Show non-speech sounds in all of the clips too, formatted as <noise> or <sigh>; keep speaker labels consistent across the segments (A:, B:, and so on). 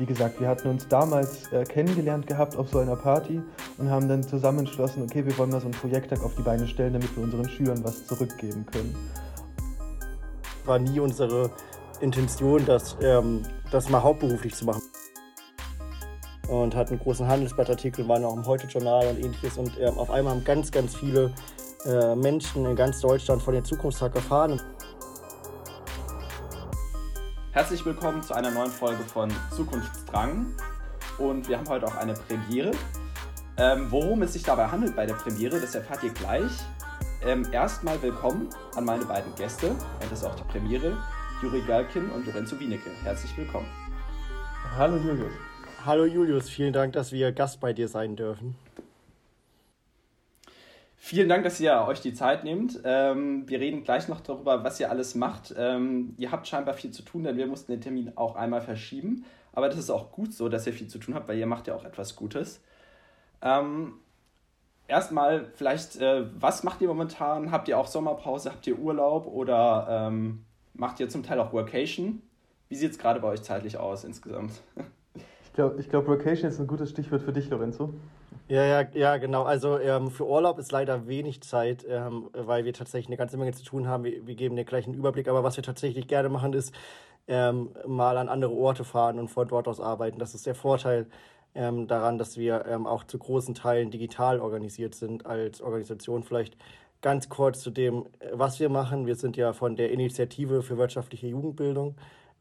A: wie gesagt, wir hatten uns damals äh, kennengelernt gehabt auf so einer Party und haben dann zusammen entschlossen, okay, wir wollen mal so einen Projekttag auf die Beine stellen, damit wir unseren Schülern was zurückgeben können.
B: War nie unsere Intention, das, ähm, das mal hauptberuflich zu machen. Und hatten großen Handelsblattartikel, waren auch im Heute-Journal und ähnliches. Und ähm, auf einmal haben ganz, ganz viele äh, Menschen in ganz Deutschland von dem Zukunftstag erfahren.
C: Herzlich willkommen zu einer neuen Folge von Zukunftsdrang. Und wir haben heute auch eine Premiere. Ähm, worum es sich dabei handelt bei der Premiere, das erfahrt ihr gleich. Ähm, erstmal willkommen an meine beiden Gäste. Das ist auch die Premiere. Juri Galkin und Lorenzo Wienecke. Herzlich willkommen.
A: Hallo Julius.
B: Hallo Julius, vielen Dank, dass wir Gast bei dir sein dürfen.
C: Vielen Dank, dass ihr euch die Zeit nehmt. Ähm, wir reden gleich noch darüber, was ihr alles macht. Ähm, ihr habt scheinbar viel zu tun, denn wir mussten den Termin auch einmal verschieben. Aber das ist auch gut so, dass ihr viel zu tun habt, weil ihr macht ja auch etwas Gutes. Ähm, erstmal vielleicht, äh, was macht ihr momentan? Habt ihr auch Sommerpause? Habt ihr Urlaub? Oder ähm, macht ihr zum Teil auch Workation? Wie sieht es gerade bei euch zeitlich aus insgesamt? <laughs>
A: Ich glaube, ich glaub, Workation ist ein gutes Stichwort für dich, Lorenzo.
B: Ja, ja, ja, genau. Also ähm, für Urlaub ist leider wenig Zeit, ähm, weil wir tatsächlich eine ganze Menge zu tun haben. Wir, wir, geben dir gleich einen Überblick, aber was wir tatsächlich gerne machen, ist ähm, mal an andere Orte fahren und von dort aus arbeiten. Das ist der Vorteil ähm, daran, dass wir ähm, auch zu großen Teilen digital organisiert sind als Organisation. Vielleicht ganz kurz zu dem, was wir machen. Wir sind ja von der Initiative für wirtschaftliche Jugendbildung.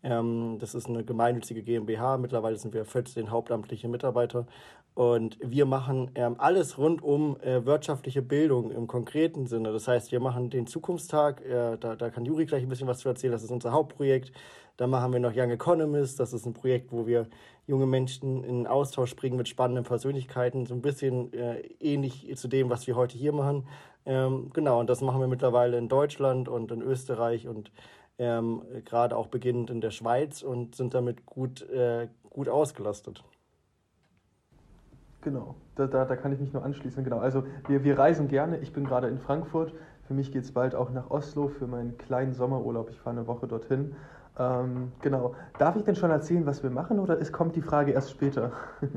B: Ähm, das ist eine gemeinnützige GmbH. Mittlerweile sind wir 14 hauptamtliche Mitarbeiter und wir machen ähm, alles rund um äh, wirtschaftliche Bildung im konkreten Sinne. Das heißt, wir machen den Zukunftstag, äh, da, da kann Juri gleich ein bisschen was zu erzählen, das ist unser Hauptprojekt. Dann machen wir noch Young Economist, das ist ein Projekt, wo wir junge Menschen in Austausch bringen mit spannenden Persönlichkeiten, so ein bisschen äh, ähnlich zu dem, was wir heute hier machen. Ähm, genau, und das machen wir mittlerweile in Deutschland und in Österreich und ähm, gerade auch beginnend in der Schweiz und sind damit gut, äh, gut ausgelastet.
A: Genau, da, da, da kann ich mich nur anschließen. Genau, also wir, wir reisen gerne. Ich bin gerade in Frankfurt. Für mich geht es bald auch nach Oslo für meinen kleinen Sommerurlaub. Ich fahre eine Woche dorthin. Ähm, genau. Darf ich denn schon erzählen, was wir machen oder ist, kommt die Frage erst später? <laughs>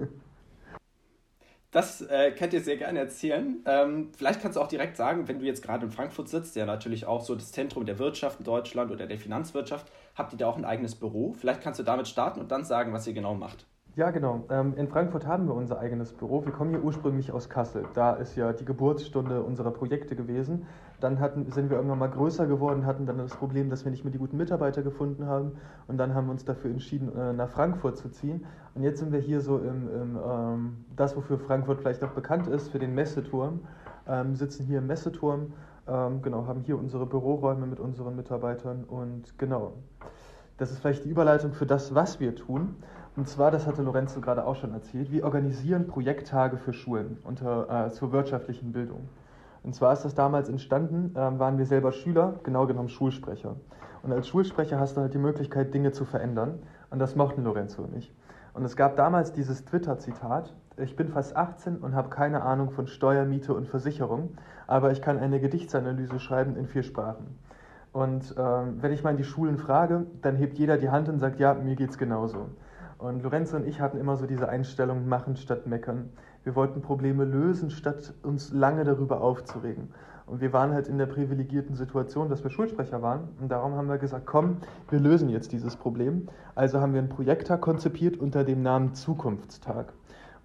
C: Das äh, könnt ihr sehr gerne erzählen. Ähm, vielleicht kannst du auch direkt sagen, wenn du jetzt gerade in Frankfurt sitzt, ja natürlich auch so das Zentrum der Wirtschaft in Deutschland oder der Finanzwirtschaft, habt ihr da auch ein eigenes Büro? Vielleicht kannst du damit starten und dann sagen, was ihr genau macht.
A: Ja, genau. Ähm, in Frankfurt haben wir unser eigenes Büro. Wir kommen hier ursprünglich aus Kassel. Da ist ja die Geburtsstunde unserer Projekte gewesen. Dann hatten, sind wir irgendwann mal größer geworden, hatten dann das Problem, dass wir nicht mehr die guten Mitarbeiter gefunden haben. Und dann haben wir uns dafür entschieden, äh, nach Frankfurt zu ziehen. Und jetzt sind wir hier so im, im ähm, das, wofür Frankfurt vielleicht auch bekannt ist, für den Messeturm. Ähm, sitzen hier im Messeturm, ähm, genau, haben hier unsere Büroräume mit unseren Mitarbeitern und genau. Das ist vielleicht die Überleitung für das, was wir tun. Und zwar, das hatte Lorenzo gerade auch schon erzählt, wir organisieren Projekttage für Schulen unter, äh, zur wirtschaftlichen Bildung. Und zwar ist das damals entstanden, äh, waren wir selber Schüler, genau genommen Schulsprecher. Und als Schulsprecher hast du halt die Möglichkeit, Dinge zu verändern. Und das mochten Lorenzo nicht. Und es gab damals dieses Twitter-Zitat, ich bin fast 18 und habe keine Ahnung von Steuer, Miete und Versicherung, aber ich kann eine Gedichtsanalyse schreiben in vier Sprachen. Und äh, wenn ich mal in die Schulen frage, dann hebt jeder die Hand und sagt, ja, mir geht's genauso. Und Lorenzo und ich hatten immer so diese Einstellung, machen statt meckern. Wir wollten Probleme lösen, statt uns lange darüber aufzuregen. Und wir waren halt in der privilegierten Situation, dass wir Schulsprecher waren. Und darum haben wir gesagt, komm, wir lösen jetzt dieses Problem. Also haben wir einen Projekttag konzipiert unter dem Namen Zukunftstag.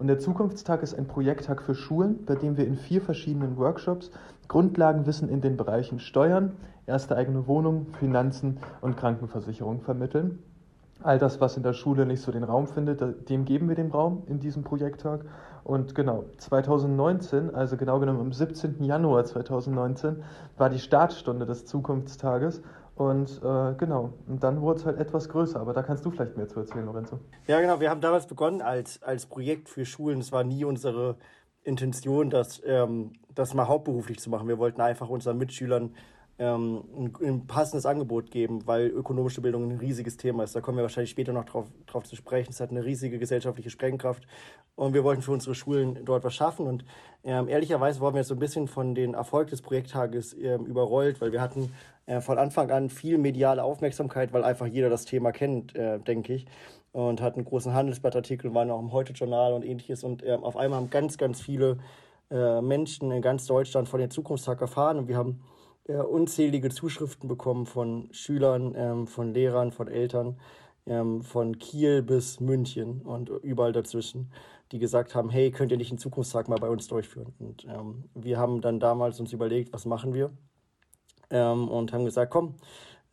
A: Und der Zukunftstag ist ein Projekttag für Schulen, bei dem wir in vier verschiedenen Workshops Grundlagenwissen in den Bereichen Steuern, erste eigene Wohnung, Finanzen und Krankenversicherung vermitteln all das, was in der Schule nicht so den Raum findet, dem geben wir den Raum in diesem Projekttag. Und genau, 2019, also genau genommen am 17. Januar 2019, war die Startstunde des Zukunftstages. Und äh, genau, und dann wurde es halt etwas größer, aber da kannst du vielleicht mehr zu erzählen, Lorenzo.
B: Ja, genau, wir haben damals begonnen als, als Projekt für Schulen. Es war nie unsere Intention, das, ähm, das mal hauptberuflich zu machen. Wir wollten einfach unseren Mitschülern ähm, ein, passendes Angebot geben, weil ökonomische Bildung ein riesiges Thema ist. Da kommen wir wahrscheinlich später noch drauf, drauf zu sprechen. Es hat eine riesige gesellschaftliche Sprengkraft und wir wollten für unsere Schulen dort was schaffen. Und ähm, ehrlicherweise wurden wir jetzt so ein bisschen von den Erfolg des Projekttages ähm, überrollt, weil wir hatten äh, von Anfang an viel mediale Aufmerksamkeit, weil einfach jeder das Thema kennt, äh, denke ich. und hatten großen Handelsblattartikel, waren auch im Heute-Journal und ähnliches. Und äh, auf einmal haben ganz, ganz viele äh, Menschen in ganz Deutschland von dem Zukunftstag erfahren. Und wir haben äh, unzählige Zuschriften bekommen von Schülern, ähm, von Lehrern, von Eltern, ähm, von Kiel bis München und überall dazwischen, die gesagt haben, hey, könnt ihr nicht einen Zukunftstag mal bei uns durchführen? Und ähm, wir haben dann damals uns überlegt, was machen wir? Ähm, und haben gesagt, komm,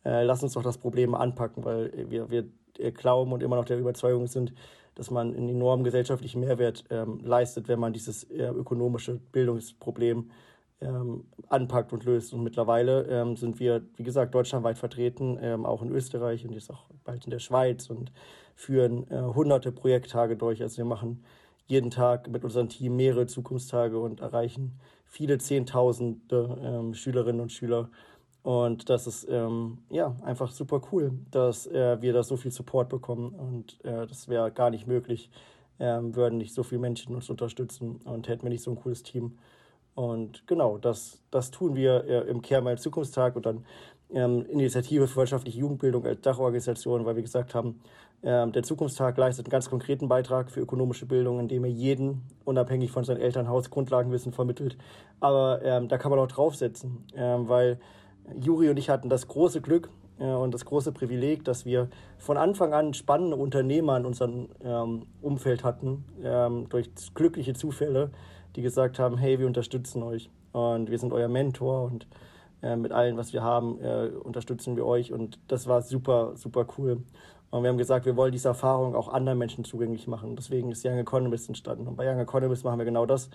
B: äh, lass uns doch das Problem anpacken, weil wir, wir glauben und immer noch der Überzeugung sind, dass man einen enormen gesellschaftlichen Mehrwert ähm, leistet, wenn man dieses äh, ökonomische Bildungsproblem ähm, anpackt und löst. Und mittlerweile ähm, sind wir, wie gesagt, deutschlandweit vertreten, ähm, auch in Österreich und jetzt auch bald in der Schweiz und führen äh, hunderte Projekttage durch. Also wir machen jeden Tag mit unserem Team mehrere Zukunftstage und erreichen viele Zehntausende ähm, Schülerinnen und Schüler und das ist ähm, ja einfach super cool, dass äh, wir da so viel Support bekommen. Und äh, das wäre gar nicht möglich, ähm, würden nicht so viele Menschen uns unterstützen und hätten wir nicht so ein cooles Team. Und genau, das, das tun wir äh, im Kehrmal Zukunftstag und dann ähm, Initiative für wirtschaftliche Jugendbildung als Dachorganisation, weil wir gesagt haben, ähm, der Zukunftstag leistet einen ganz konkreten Beitrag für ökonomische Bildung, indem er jeden, unabhängig von seinem Elternhaus, Grundlagenwissen vermittelt. Aber ähm, da kann man auch draufsetzen, ähm, weil Juri und ich hatten das große Glück äh, und das große Privileg, dass wir von Anfang an spannende Unternehmer in unserem ähm, Umfeld hatten, ähm, durch glückliche Zufälle, die gesagt haben, hey, wir unterstützen euch und wir sind euer Mentor und äh, mit allem, was wir haben, äh, unterstützen wir euch und das war super, super cool. Und wir haben gesagt, wir wollen diese Erfahrung auch anderen Menschen zugänglich machen. Deswegen ist Young Economist entstanden. Und bei Young Economist machen wir genau das.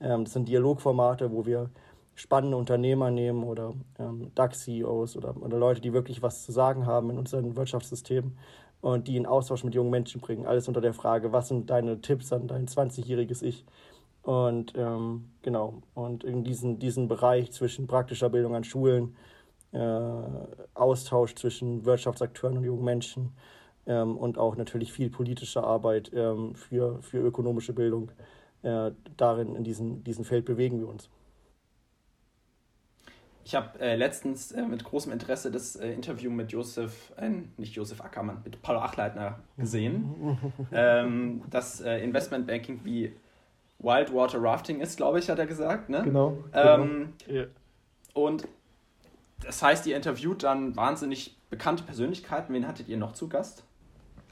B: Ähm, das sind Dialogformate, wo wir spannende Unternehmer nehmen oder ähm, DAX-CEOs oder, oder Leute, die wirklich was zu sagen haben in unserem Wirtschaftssystem und die in Austausch mit jungen Menschen bringen. Alles unter der Frage, was sind deine Tipps an dein 20-jähriges Ich? Und ähm, genau, und in diesen, diesen Bereich zwischen praktischer Bildung an Schulen, äh, Austausch zwischen Wirtschaftsakteuren und jungen Menschen ähm, und auch natürlich viel politische Arbeit ähm, für, für ökonomische Bildung. Äh, darin, in diesem, diesem Feld bewegen wir uns.
C: Ich habe äh, letztens äh, mit großem Interesse das äh, Interview mit Josef, äh, nicht Josef Ackermann, mit Paulo Achleitner gesehen. ähm, das äh, Investmentbanking wie Wildwater Rafting ist, glaube ich, hat er gesagt. Ne? Genau. Ähm, genau. Yeah. Und das heißt, ihr interviewt dann wahnsinnig bekannte Persönlichkeiten. Wen hattet ihr noch zu Gast?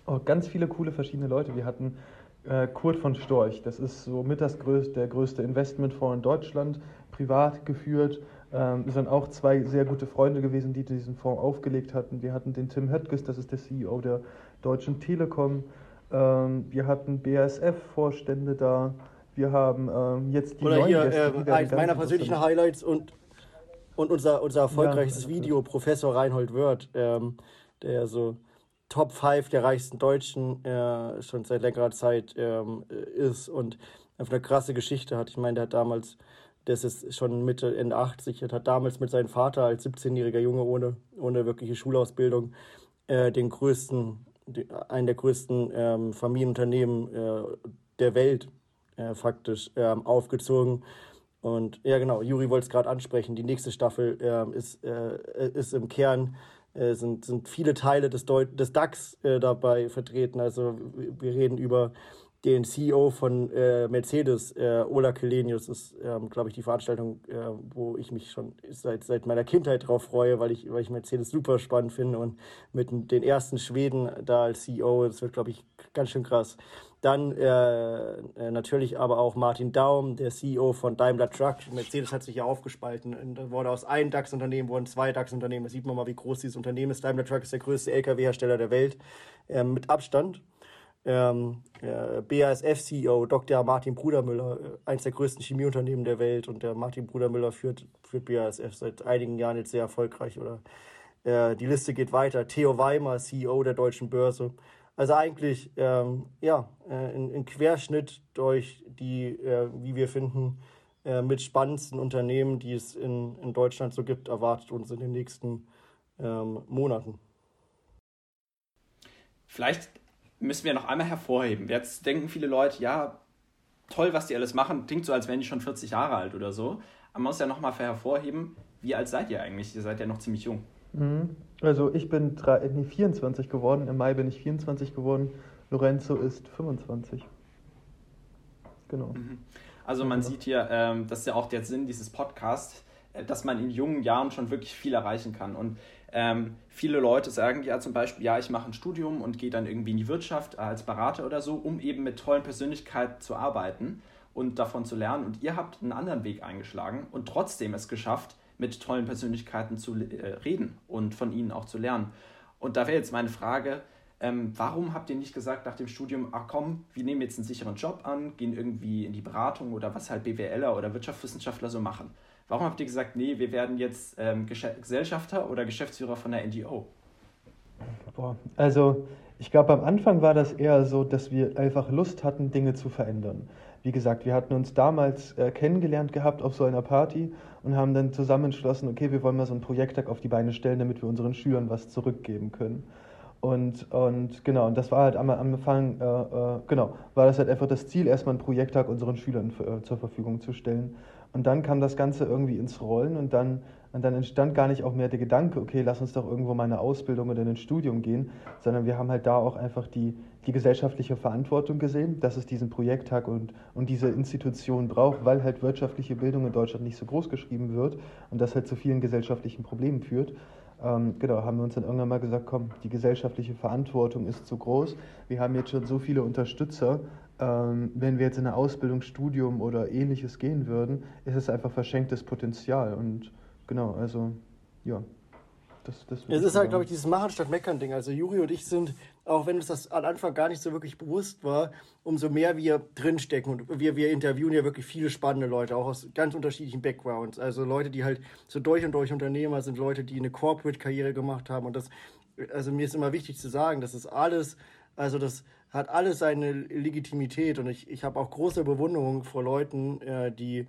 A: Oh, ganz viele coole verschiedene Leute. Wir hatten äh, Kurt von Storch. Das ist so mit das größte, der größte Investmentfonds in Deutschland, privat geführt ähm, sind auch zwei sehr gute Freunde gewesen, die diesen Fonds aufgelegt hatten. Wir hatten den Tim Höttges, das ist der CEO der Deutschen Telekom. Ähm, wir hatten BASF-Vorstände da. Wir haben ähm, jetzt die Oder neuen hier,
B: Gäste, äh, eins meiner persönlichen Highlights und, und unser, unser erfolgreiches ja, Video, Professor Reinhold Wirth, ähm, der so Top 5 der reichsten Deutschen äh, schon seit längerer Zeit ähm, ist und einfach eine krasse Geschichte hat. Ich meine, der hat damals das ist schon Mitte, Ende 80, hat damals mit seinem Vater als 17-jähriger Junge ohne, ohne wirkliche Schulausbildung äh, den größten, die, einen der größten ähm, Familienunternehmen äh, der Welt äh, faktisch ähm, aufgezogen. Und ja, genau, Juri wollte es gerade ansprechen. Die nächste Staffel ähm, ist, äh, ist im Kern äh, sind, sind viele Teile des, Deu des DAX äh, dabei vertreten. Also wir reden über den CEO von äh, Mercedes, äh, Ola Kelenius, ist, ähm, glaube ich, die Veranstaltung, äh, wo ich mich schon seit, seit meiner Kindheit drauf freue, weil ich, weil ich Mercedes super spannend finde und mit den ersten Schweden da als CEO, das wird, glaube ich, ganz schön krass. Dann äh, äh, natürlich aber auch Martin Daum, der CEO von Daimler Truck. Mercedes hat sich ja aufgespalten. Da wurde aus einem DAX-Unternehmen wurden zwei DAX-Unternehmen. Da sieht man mal, wie groß dieses Unternehmen ist. Daimler Truck ist der größte Lkw-Hersteller der Welt äh, mit Abstand ähm, BASF-CEO Dr. Martin Brudermüller, äh, eines der größten Chemieunternehmen der Welt. Und der Martin Brudermüller führt, führt BASF seit einigen Jahren jetzt sehr erfolgreich. Oder äh, die Liste geht weiter. Theo Weimer, CEO der Deutschen Börse. Also eigentlich ähm, ja, äh, ein, ein, Querschnitt durch die, äh, wie wir finden, äh, mit spannendsten Unternehmen, die es in, in Deutschland so gibt, erwartet uns in den nächsten ähm, Monaten.
C: Vielleicht müssen wir noch einmal hervorheben. Jetzt denken viele Leute, ja, toll, was die alles machen, klingt so, als wären die schon 40 Jahre alt oder so. Aber man muss ja noch mal hervorheben, wie alt seid ihr eigentlich? Ihr seid ja noch ziemlich jung.
A: Mhm. Also ich bin drei, nee, 24 geworden, im Mai bin ich 24 geworden Lorenzo ist 25. Genau. Mhm.
C: Also man sieht hier, ähm, das ist ja auch der Sinn dieses Podcasts, äh, dass man in jungen Jahren schon wirklich viel erreichen kann. Und ähm, viele Leute sagen ja zum Beispiel, ja, ich mache ein Studium und gehe dann irgendwie in die Wirtschaft als Berater oder so, um eben mit tollen Persönlichkeiten zu arbeiten und davon zu lernen. Und ihr habt einen anderen Weg eingeschlagen und trotzdem es geschafft, mit tollen Persönlichkeiten zu äh, reden und von ihnen auch zu lernen. Und da wäre jetzt meine Frage, ähm, warum habt ihr nicht gesagt nach dem Studium, ach komm, wir nehmen jetzt einen sicheren Job an, gehen irgendwie in die Beratung oder was halt BWLer oder Wirtschaftswissenschaftler so machen? Warum habt ihr gesagt, nee, wir werden jetzt ähm, Gesellschafter oder Geschäftsführer von der NGO?
A: Boah, also ich glaube, am Anfang war das eher so, dass wir einfach Lust hatten, Dinge zu verändern. Wie gesagt, wir hatten uns damals äh, kennengelernt gehabt auf so einer Party und haben dann zusammen entschlossen, okay, wir wollen mal so einen Projekttag auf die Beine stellen, damit wir unseren Schülern was zurückgeben können. Und, und genau, und das war halt am Anfang, äh, äh, genau, war das halt einfach das Ziel, erstmal einen Projekttag unseren Schülern äh, zur Verfügung zu stellen. Und dann kam das Ganze irgendwie ins Rollen und dann, und dann entstand gar nicht auch mehr der Gedanke, okay, lass uns doch irgendwo mal eine Ausbildung oder in ein Studium gehen, sondern wir haben halt da auch einfach die, die gesellschaftliche Verantwortung gesehen, dass es diesen Projekttag und, und diese Institution braucht, weil halt wirtschaftliche Bildung in Deutschland nicht so groß geschrieben wird und das halt zu vielen gesellschaftlichen Problemen führt. Ähm, genau, haben wir uns dann irgendwann mal gesagt, komm, die gesellschaftliche Verantwortung ist zu groß. Wir haben jetzt schon so viele Unterstützer ähm, wenn wir jetzt in eine Ausbildung, Studium oder ähnliches gehen würden, ist es einfach verschenktes Potenzial. Und genau, also ja.
B: Das, das es ist halt, glaube ich, dieses Machen statt Meckern-Ding. Also Juri und ich sind, auch wenn uns das am Anfang gar nicht so wirklich bewusst war, umso mehr wir drinstecken und wir, wir interviewen ja wirklich viele spannende Leute, auch aus ganz unterschiedlichen Backgrounds. Also Leute, die halt so durch und durch Unternehmer sind, Leute, die eine Corporate-Karriere gemacht haben. Und das, also mir ist immer wichtig zu sagen, das ist alles, also das hat alles seine Legitimität und ich, ich habe auch große Bewunderung vor Leuten, äh, die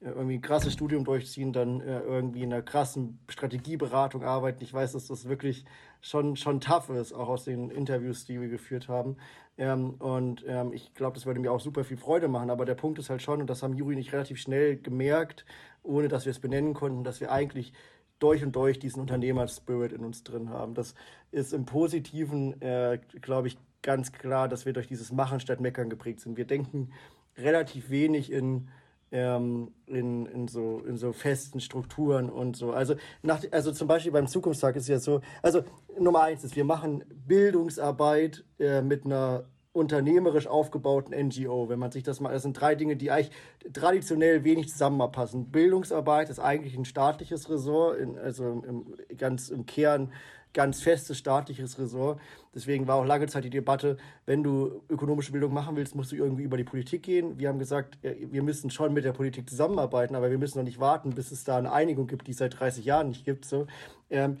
B: äh, irgendwie ein krasses Studium durchziehen, dann äh, irgendwie in einer krassen Strategieberatung arbeiten. Ich weiß, dass das wirklich schon, schon tough ist, auch aus den Interviews, die wir geführt haben. Ähm, und ähm, ich glaube, das würde mir auch super viel Freude machen. Aber der Punkt ist halt schon, und das haben Juri nicht relativ schnell gemerkt, ohne dass wir es benennen konnten, dass wir eigentlich durch und durch diesen Unternehmer-Spirit in uns drin haben. Das ist im Positiven, äh, glaube ich, ganz klar, dass wir durch dieses Machen statt Meckern geprägt sind. Wir denken relativ wenig in, ähm, in, in, so, in so festen Strukturen und so. Also, nach, also zum Beispiel beim Zukunftstag ist ja so, also Nummer eins ist, wir machen Bildungsarbeit äh, mit einer unternehmerisch aufgebauten NGO. Wenn man sich das mal, das sind drei Dinge, die eigentlich traditionell wenig zusammenpassen. Bildungsarbeit ist eigentlich ein staatliches Ressort, in, also im, ganz im Kern ganz festes staatliches Ressort. Deswegen war auch lange Zeit die Debatte, wenn du ökonomische Bildung machen willst, musst du irgendwie über die Politik gehen. Wir haben gesagt, wir müssen schon mit der Politik zusammenarbeiten, aber wir müssen noch nicht warten, bis es da eine Einigung gibt, die es seit 30 Jahren nicht gibt. So. Ähm,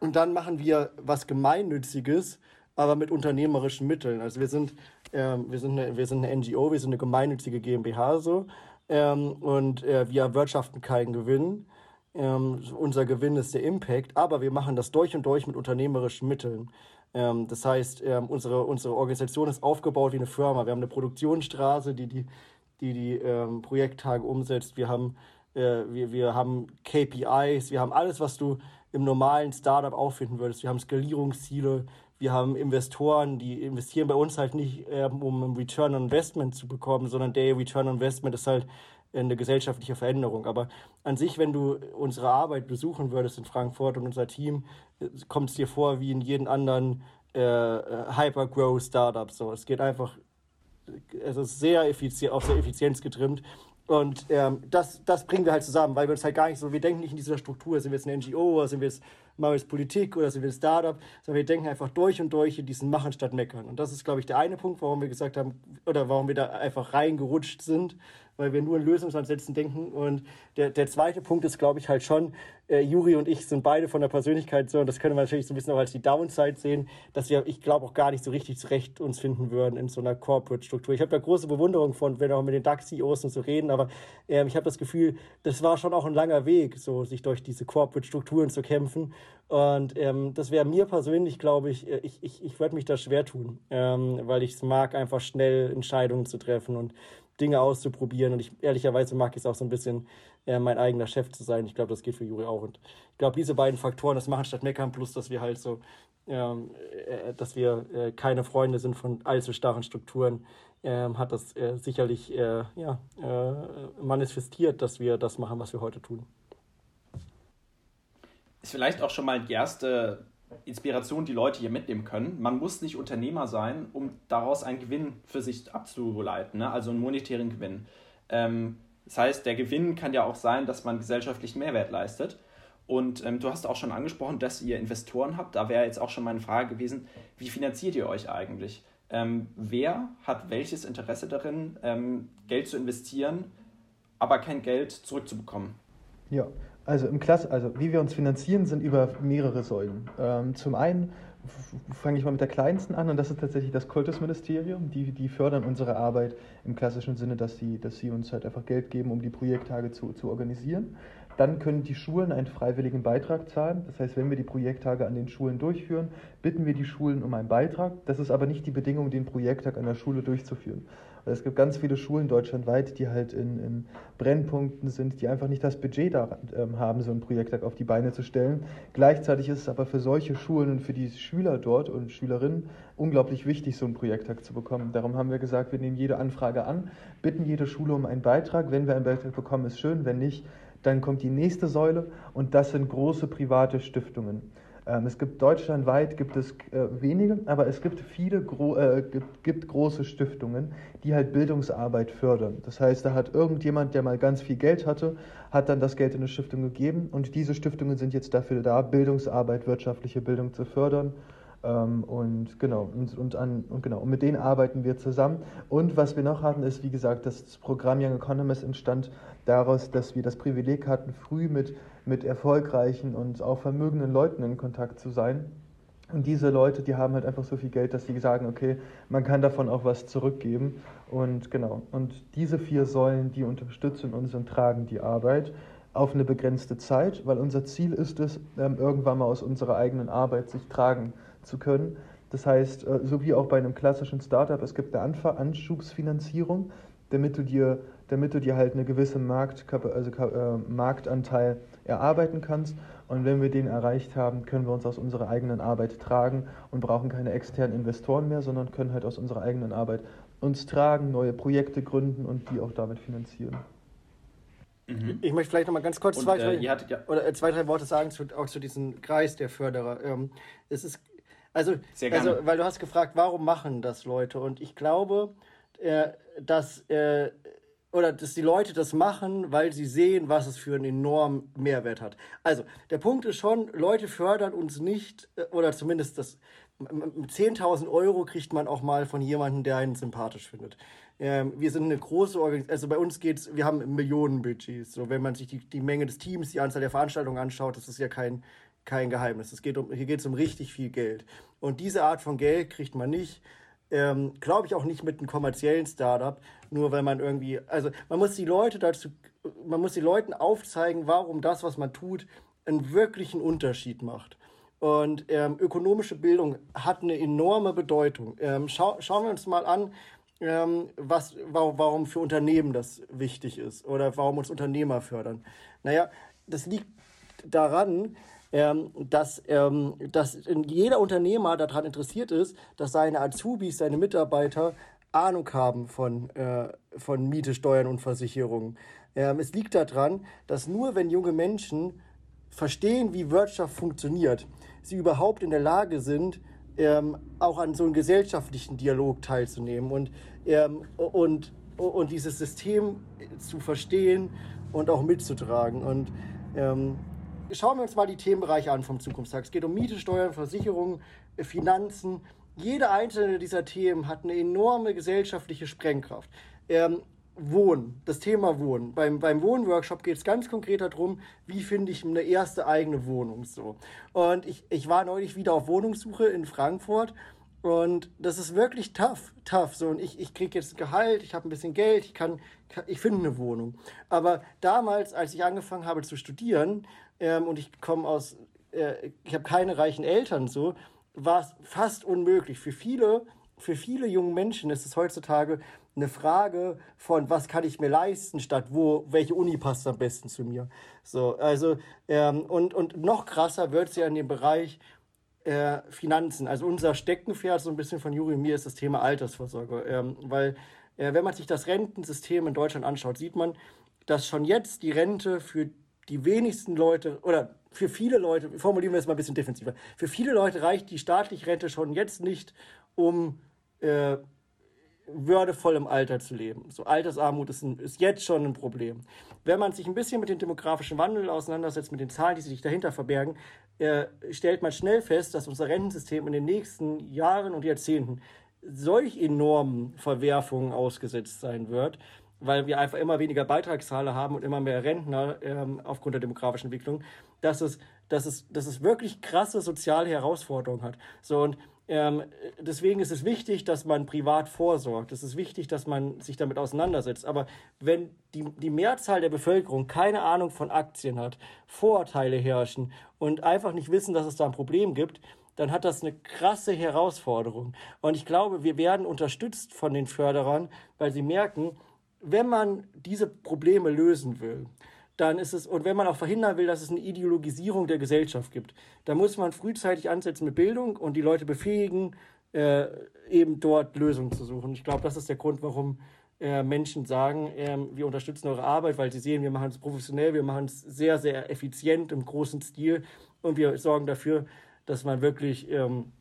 B: und dann machen wir was Gemeinnütziges, aber mit unternehmerischen Mitteln. Also wir sind, ähm, wir sind, eine, wir sind eine NGO, wir sind eine gemeinnützige GmbH so ähm, und äh, wir erwirtschaften keinen Gewinn. Ähm, unser Gewinn ist der Impact, aber wir machen das durch und durch mit unternehmerischen Mitteln. Ähm, das heißt, ähm, unsere, unsere Organisation ist aufgebaut wie eine Firma. Wir haben eine Produktionsstraße, die die, die, die ähm, Projekttage umsetzt. Wir haben, äh, wir, wir haben KPIs, wir haben alles, was du im normalen Startup auffinden würdest. Wir haben Skalierungsziele, wir haben Investoren, die investieren bei uns halt nicht, äh, um ein Return on Investment zu bekommen, sondern der Return on Investment ist halt eine gesellschaftliche Veränderung. Aber an sich, wenn du unsere Arbeit besuchen würdest in Frankfurt und unser Team, kommt es dir vor wie in jedem anderen äh, Hyper-Grow-Startup. So, es geht einfach, es ist sehr effizient, auf sehr Effizienz getrimmt. Und ähm, das, das bringen wir halt zusammen, weil wir uns halt gar nicht so, wir denken nicht in dieser Struktur, sind wir jetzt eine NGO oder sind wir jetzt, machen wir jetzt Politik oder sind wir ein Startup, sondern wir denken einfach durch und durch in diesen Machen statt Meckern. Und das ist, glaube ich, der eine Punkt, warum wir gesagt haben, oder warum wir da einfach reingerutscht sind weil wir nur in Lösungsansätzen denken. Und der, der zweite Punkt ist, glaube ich, halt schon, äh, Juri und ich sind beide von der Persönlichkeit so, und das können wir natürlich so ein bisschen auch als die Downside sehen, dass wir, ich glaube, auch gar nicht so richtig zurecht uns finden würden in so einer Corporate-Struktur. Ich habe da große Bewunderung von, wenn auch mit den DAX-CEOs und so reden, aber äh, ich habe das Gefühl, das war schon auch ein langer Weg, so sich durch diese Corporate-Strukturen zu kämpfen. Und ähm, das wäre mir persönlich, glaube ich, äh, ich, ich, ich würde mich da schwer tun, ähm, weil ich es mag, einfach schnell Entscheidungen zu treffen und Dinge auszuprobieren. Und ich ehrlicherweise mag ich es auch so ein bisschen äh, mein eigener Chef zu sein. Ich glaube, das geht für Juri auch. Und ich glaube, diese beiden Faktoren, das machen statt meckern, plus dass wir halt so, ähm, äh, dass wir äh, keine Freunde sind von allzu starren Strukturen, ähm, hat das äh, sicherlich äh, ja, äh, manifestiert, dass wir das machen, was wir heute tun.
C: Ist vielleicht auch schon mal die erste Inspiration, die Leute hier mitnehmen können. Man muss nicht Unternehmer sein, um daraus einen Gewinn für sich abzuleiten, ne? also einen monetären Gewinn. Ähm, das heißt, der Gewinn kann ja auch sein, dass man gesellschaftlichen Mehrwert leistet. Und ähm, du hast auch schon angesprochen, dass ihr Investoren habt. Da wäre jetzt auch schon meine Frage gewesen, wie finanziert ihr euch eigentlich? Ähm, wer hat welches Interesse darin, ähm, Geld zu investieren, aber kein Geld zurückzubekommen?
A: Ja, also im Klasse, also wie wir uns finanzieren, sind über mehrere Säulen. Ähm, zum einen fange ich mal mit der kleinsten an und das ist tatsächlich das Kultusministerium. Die, die fördern unsere Arbeit im klassischen Sinne, dass sie, dass sie uns halt einfach Geld geben, um die Projekttage zu, zu organisieren. Dann können die Schulen einen freiwilligen Beitrag zahlen. Das heißt, wenn wir die Projekttage an den Schulen durchführen, bitten wir die Schulen um einen Beitrag. Das ist aber nicht die Bedingung, den Projekttag an der Schule durchzuführen. Es gibt ganz viele Schulen deutschlandweit, die halt in, in Brennpunkten sind, die einfach nicht das Budget da ähm, haben, so ein Projekttag auf die Beine zu stellen. Gleichzeitig ist es aber für solche Schulen und für die Schüler dort und Schülerinnen unglaublich wichtig, so einen Projekttag zu bekommen. Darum haben wir gesagt, wir nehmen jede Anfrage an, bitten jede Schule um einen Beitrag. Wenn wir einen Beitrag bekommen, ist schön. Wenn nicht, dann kommt die nächste Säule und das sind große private Stiftungen. Ähm, es gibt deutschlandweit gibt es äh, wenige, aber es gibt viele gro äh, gibt, gibt große Stiftungen, die halt Bildungsarbeit fördern. Das heißt, da hat irgendjemand, der mal ganz viel Geld hatte, hat dann das Geld in eine Stiftung gegeben und diese Stiftungen sind jetzt dafür da, Bildungsarbeit, wirtschaftliche Bildung zu fördern. Ähm, und genau, und, und, an, und genau, und mit denen arbeiten wir zusammen. Und was wir noch hatten, ist, wie gesagt, das Programm Young Economist entstand daraus, dass wir das Privileg hatten, früh mit, mit erfolgreichen und auch vermögenden Leuten in Kontakt zu sein. Und diese Leute, die haben halt einfach so viel Geld, dass sie sagen, okay, man kann davon auch was zurückgeben. Und genau, und diese vier Säulen, die unterstützen uns und tragen die Arbeit auf eine begrenzte Zeit, weil unser Ziel ist es, ähm, irgendwann mal aus unserer eigenen Arbeit sich tragen zu können. Das heißt, äh, so wie auch bei einem klassischen Startup, es gibt eine Anschubsfinanzierung, damit du dir damit du dir halt eine gewisse Markt, also, äh, Marktanteil erarbeiten kannst. Und wenn wir den erreicht haben, können wir uns aus unserer eigenen Arbeit tragen und brauchen keine externen Investoren mehr, sondern können halt aus unserer eigenen Arbeit uns tragen, neue Projekte gründen und die auch damit finanzieren.
B: Mhm. Ich möchte vielleicht noch mal ganz kurz und, zwei, äh, drei, ja. oder, äh, zwei, drei Worte sagen zu, auch zu diesem Kreis der Förderer. Ähm, es ist, also, also, weil du hast gefragt, warum machen das Leute? Und ich glaube, äh, dass äh, oder dass die Leute das machen, weil sie sehen, was es für einen enormen Mehrwert hat. Also, der Punkt ist schon, Leute fördern uns nicht, äh, oder zumindest das, mit 10.000 Euro kriegt man auch mal von jemandem, der einen sympathisch findet. Ähm, wir sind eine große Organisation, also bei uns geht es, wir haben Millionenbudgets. So, wenn man sich die, die Menge des Teams, die Anzahl der Veranstaltungen anschaut, das ist ja kein, kein Geheimnis. Es geht um, hier geht es um richtig viel Geld. Und diese Art von Geld kriegt man nicht ähm, Glaube ich auch nicht mit einem kommerziellen Startup, nur weil man irgendwie, also man muss die Leute dazu, man muss die Leuten aufzeigen, warum das, was man tut, einen wirklichen Unterschied macht. Und ähm, ökonomische Bildung hat eine enorme Bedeutung. Ähm, schau, schauen wir uns mal an, ähm, was, warum für Unternehmen das wichtig ist oder warum uns Unternehmer fördern. Naja, das liegt daran, ähm, dass, ähm, dass jeder Unternehmer daran interessiert ist, dass seine Azubis, seine Mitarbeiter Ahnung haben von, äh, von Miete, Steuern und Versicherungen. Ähm, es liegt daran, dass nur wenn junge Menschen verstehen, wie Wirtschaft funktioniert, sie überhaupt in der Lage sind, ähm, auch an so einem gesellschaftlichen Dialog teilzunehmen und, ähm, und, und dieses System zu verstehen und auch mitzutragen. Und ähm, Schauen wir uns mal die Themenbereiche an vom Zukunftstag. Es geht um Miete, Steuern, Versicherungen, Finanzen. Jede einzelne dieser Themen hat eine enorme gesellschaftliche Sprengkraft. Ähm, Wohnen, das Thema Wohnen. Beim, beim Wohnworkshop geht es ganz konkret darum, wie finde ich eine erste eigene Wohnung so. Und ich, ich war neulich wieder auf Wohnungssuche in Frankfurt und das ist wirklich tough, tough. So, und ich, ich kriege jetzt Gehalt, ich habe ein bisschen Geld, ich kann, ich finde eine Wohnung. Aber damals, als ich angefangen habe zu studieren, ähm, und ich komme aus, äh, ich habe keine reichen Eltern so, war es fast unmöglich. Für viele, für viele junge Menschen ist es heutzutage eine Frage von, was kann ich mir leisten, statt wo, welche Uni passt am besten zu mir. So, also, ähm, und, und noch krasser wird es ja in dem Bereich äh, Finanzen. Also unser Steckenpferd so ein bisschen von Juri und mir ist das Thema Altersvorsorge. Ähm, weil, äh, wenn man sich das Rentensystem in Deutschland anschaut, sieht man, dass schon jetzt die Rente für die wenigsten Leute oder für viele Leute, formulieren wir es mal ein bisschen defensiver, für viele Leute reicht die staatliche Rente schon jetzt nicht, um äh, würdevoll im Alter zu leben. So Altersarmut ist, ein, ist jetzt schon ein Problem. Wenn man sich ein bisschen mit dem demografischen Wandel auseinandersetzt, mit den Zahlen, die sich dahinter verbergen, äh, stellt man schnell fest, dass unser Rentensystem in den nächsten Jahren und Jahrzehnten solch enormen Verwerfungen ausgesetzt sein wird, weil wir einfach immer weniger Beitragszahler haben und immer mehr Rentner ähm, aufgrund der demografischen Entwicklung, dass es, dass, es, dass es wirklich krasse soziale Herausforderungen hat. So, und ähm, deswegen ist es wichtig, dass man privat vorsorgt. Es ist wichtig, dass man sich damit auseinandersetzt. Aber wenn die, die Mehrzahl der Bevölkerung keine Ahnung von Aktien hat, Vorurteile herrschen und einfach nicht wissen, dass es da ein Problem gibt, dann hat das eine krasse Herausforderung. Und ich glaube, wir werden unterstützt von den Förderern, weil sie merken, wenn man diese Probleme lösen will, dann ist es, und wenn man auch verhindern will, dass es eine Ideologisierung der Gesellschaft gibt, dann muss man frühzeitig ansetzen mit Bildung und die Leute befähigen, äh, eben dort Lösungen zu suchen. Ich glaube, das ist der Grund, warum äh, Menschen sagen, äh, wir unterstützen eure Arbeit, weil sie sehen, wir machen es professionell, wir machen es sehr, sehr effizient im großen Stil und wir sorgen dafür, dass man wirklich ähm,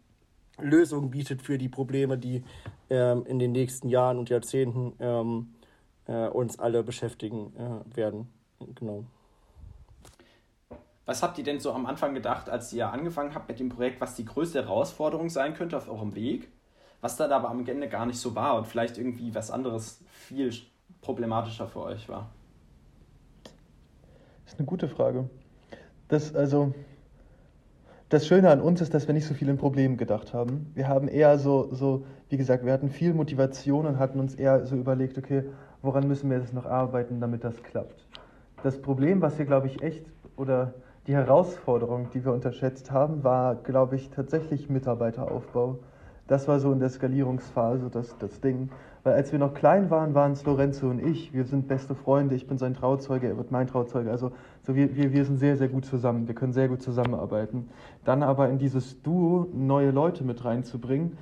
B: Lösungen bietet für die Probleme, die ähm, in den nächsten Jahren und Jahrzehnten ähm, äh, uns alle beschäftigen äh, werden. Genau.
C: Was habt ihr denn so am Anfang gedacht, als ihr angefangen habt mit dem Projekt, was die größte Herausforderung sein könnte auf eurem Weg? Was dann aber am Ende gar nicht so war und vielleicht irgendwie was anderes viel problematischer für euch war?
A: Das ist eine gute Frage. Das, also, das Schöne an uns ist, dass wir nicht so viel in Problemen gedacht haben. Wir haben eher so, so, wie gesagt, wir hatten viel Motivation und hatten uns eher so überlegt, okay, woran müssen wir jetzt noch arbeiten, damit das klappt das Problem, was wir, glaube ich, echt oder die Herausforderung, die wir unterschätzt haben, war, glaube ich, tatsächlich Mitarbeiteraufbau. Das war so in der Skalierungsphase das, das Ding. Weil als wir noch klein waren, waren es Lorenzo und ich. Wir sind beste Freunde. Ich bin sein Trauzeuge, er wird mein Trauzeuge. Also so wir, wir, wir sind sehr, sehr gut zusammen. Wir können sehr gut zusammenarbeiten. Dann aber in dieses Duo neue Leute mit reinzubringen,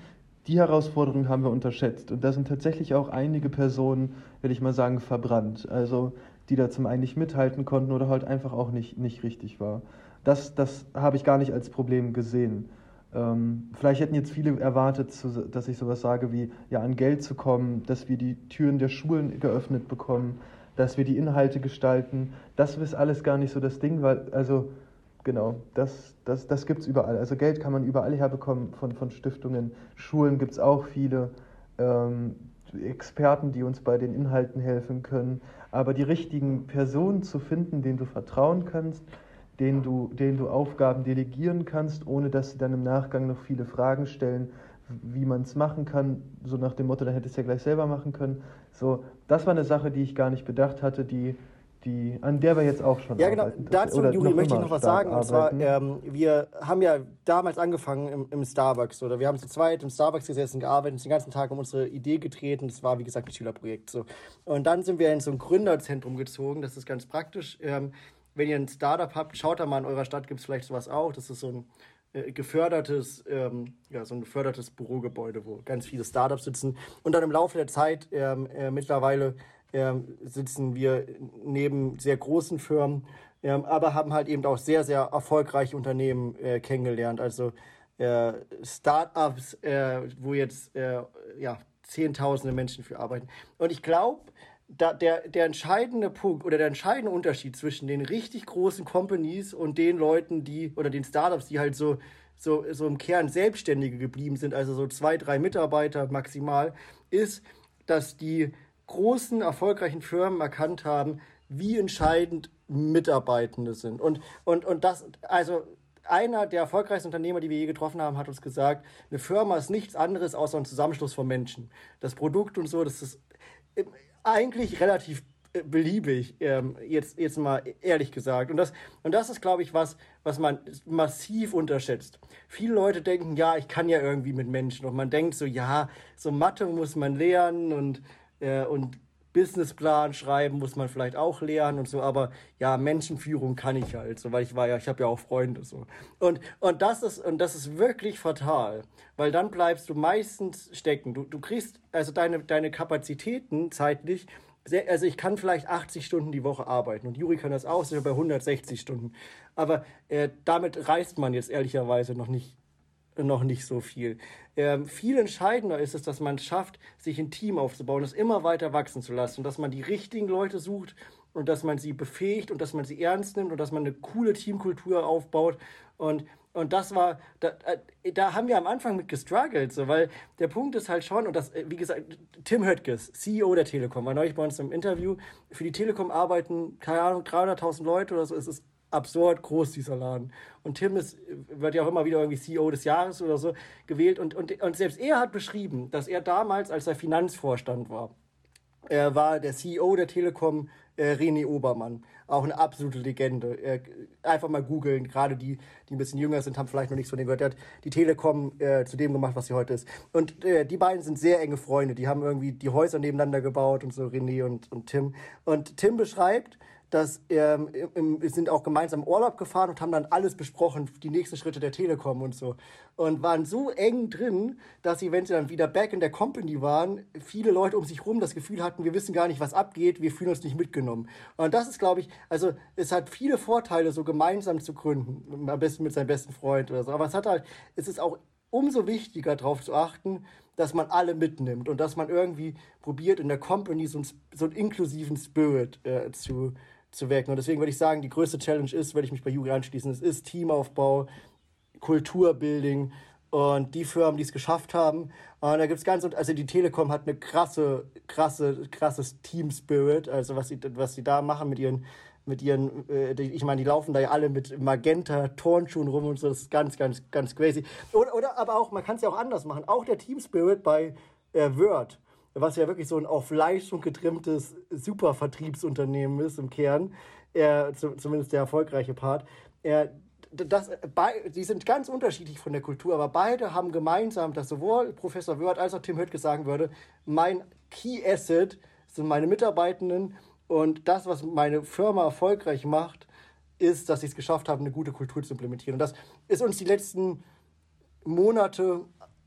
A: die Herausforderung haben wir unterschätzt. Und da sind tatsächlich auch einige Personen, will ich mal sagen, verbrannt. Also die da zum einen nicht mithalten konnten oder halt einfach auch nicht, nicht richtig war. Das, das habe ich gar nicht als Problem gesehen. Ähm, vielleicht hätten jetzt viele erwartet, dass ich sowas sage wie, ja, an Geld zu kommen, dass wir die Türen der Schulen geöffnet bekommen, dass wir die Inhalte gestalten. Das ist alles gar nicht so das Ding, weil, also, genau, das, das, das gibt es überall. Also Geld kann man überall herbekommen von, von Stiftungen. Schulen gibt es auch viele. Ähm, Experten, die uns bei den Inhalten helfen können. Aber die richtigen Personen zu finden, denen du vertrauen kannst, denen du, denen du Aufgaben delegieren kannst, ohne dass sie dann im Nachgang noch viele Fragen stellen, wie man es machen kann, so nach dem Motto, dann hätte es ja gleich selber machen können. So, das war eine Sache, die ich gar nicht bedacht hatte, die, die, an der wir jetzt auch schon
B: ja, genau. arbeiten. Dazu, oder Juri, möchte ich noch was sagen. Und zwar, ähm, wir haben ja damals angefangen im, im, Starbucks, oder wir haben zu zweit im Starbucks gesessen, gearbeitet, uns den ganzen Tag um unsere Idee getreten. Das war, wie gesagt, ein Schülerprojekt. So. Und dann sind wir in so ein Gründerzentrum gezogen. Das ist ganz praktisch. Ähm, wenn ihr ein Startup habt, schaut da mal in eurer Stadt, gibt es vielleicht sowas auch. Das ist so ein äh, gefördertes, ähm, ja, so ein gefördertes Bürogebäude, wo ganz viele Startups sitzen. Und dann im Laufe der Zeit ähm, äh, mittlerweile ähm, sitzen wir neben sehr großen Firmen, ähm, aber haben halt eben auch sehr, sehr erfolgreiche Unternehmen äh, kennengelernt. Also äh, Startups, äh, wo jetzt äh, ja, Zehntausende Menschen für arbeiten. Und ich glaube, da, der, der entscheidende Punkt oder der entscheidende Unterschied zwischen den richtig großen Companies und den Leuten, die oder den Startups, die halt so, so, so im Kern Selbstständige geblieben sind, also so zwei, drei Mitarbeiter maximal, ist, dass die großen, erfolgreichen Firmen erkannt haben, wie entscheidend Mitarbeitende sind. Und, und, und das, also einer der erfolgreichsten Unternehmer, die wir je getroffen haben, hat uns gesagt, eine Firma ist nichts anderes außer ein Zusammenschluss von Menschen. Das Produkt und so, das ist eigentlich relativ äh, beliebig, ähm, jetzt, jetzt mal ehrlich gesagt. Und das, und das ist, glaube ich, was, was man massiv unterschätzt. Viele Leute denken, ja, ich kann ja irgendwie mit Menschen. Und man denkt so, ja, so Mathe muss man lernen und Äh, und Businessplan schreiben muss man vielleicht auch lernen und so, aber ja, Menschenführung kann ich halt, so, weil ich war ja, ich habe ja auch Freunde so. Und, und das ist und das ist wirklich fatal, weil dann bleibst du meistens stecken. Du, du kriegst also deine, deine Kapazitäten zeitlich sehr, also ich kann vielleicht 80 Stunden die Woche arbeiten und Juri kann das auch, ist bei 160 Stunden. Aber äh, damit reist man jetzt ehrlicherweise noch nicht noch nicht so viel. Ähm, viel entscheidender ist es, dass man schafft, sich ein Team aufzubauen, es immer weiter wachsen zu lassen dass man die richtigen Leute sucht und dass man sie befähigt und dass man sie ernst nimmt und dass man eine coole Teamkultur aufbaut und und das war, da, äh, da haben wir am Anfang mit gestruggelt, so, weil der Punkt ist halt schon, und das, äh, wie gesagt, Tim Höttges, CEO der Telekom, war neulich bei uns im Interview. Für die Telekom arbeiten, keine Ahnung, 300.000 Leute oder so. Es ist absurd groß, dieser Laden. Und Tim ist, wird ja auch immer wieder irgendwie CEO des Jahres oder so gewählt. Und, und, und selbst er hat beschrieben, dass er damals, als er Finanzvorstand war, er war der CEO der Telekom, äh, René Obermann. Auch eine absolute Legende. Äh, einfach mal googeln. Gerade die, die ein bisschen jünger sind, haben vielleicht noch nichts von dem gehört. Er hat die Telekom äh, zu dem gemacht, was sie heute ist. Und äh, die beiden sind sehr enge Freunde. Die haben irgendwie die Häuser nebeneinander gebaut und so, René und, und Tim. Und Tim beschreibt, dass ähm, im, sind auch gemeinsam Urlaub gefahren und haben dann alles besprochen, die nächsten Schritte der Telekom und so. Und waren so eng drin, dass sie, wenn sie dann wieder back in der Company waren, viele Leute um sich rum das Gefühl hatten, wir wissen gar nicht, was abgeht, wir fühlen uns nicht mitgenommen. Und das ist, glaube ich, also es hat viele Vorteile, so gemeinsam zu gründen, am besten mit seinem besten Freund oder so. Aber es hat halt, es ist auch umso wichtiger darauf zu achten, dass man alle mitnimmt und dass man irgendwie probiert, in der Company so, ein, so einen inklusiven Spirit äh, zu, zu wecken. Und deswegen würde ich sagen, die größte Challenge ist, würde ich mich bei Juri anschließen, es ist Teamaufbau, Kulturbuilding und die Firmen, die es geschafft haben. Und da gibt es ganz, also die Telekom hat eine krasse, krasse, krasses Team-Spirit, also was sie, was sie da machen mit ihren, mit ihren, äh, ich meine, die laufen da ja alle mit Magenta Turnschuhen rum und so, das ist ganz, ganz, ganz crazy. Oder, oder aber auch, man kann es ja auch anders machen, auch der Team-Spirit bei äh, Word was ja wirklich so ein auf Leistung getrimmtes Supervertriebsunternehmen ist im Kern, er, zumindest der erfolgreiche Part, er, das, die sind ganz unterschiedlich von der Kultur, aber beide haben gemeinsam, dass sowohl Professor Wörth als auch Tim Höttke sagen würde, mein Key Asset sind meine Mitarbeitenden und das, was meine Firma erfolgreich macht, ist, dass sie es geschafft haben, eine gute Kultur zu implementieren. Und das ist uns die letzten Monate,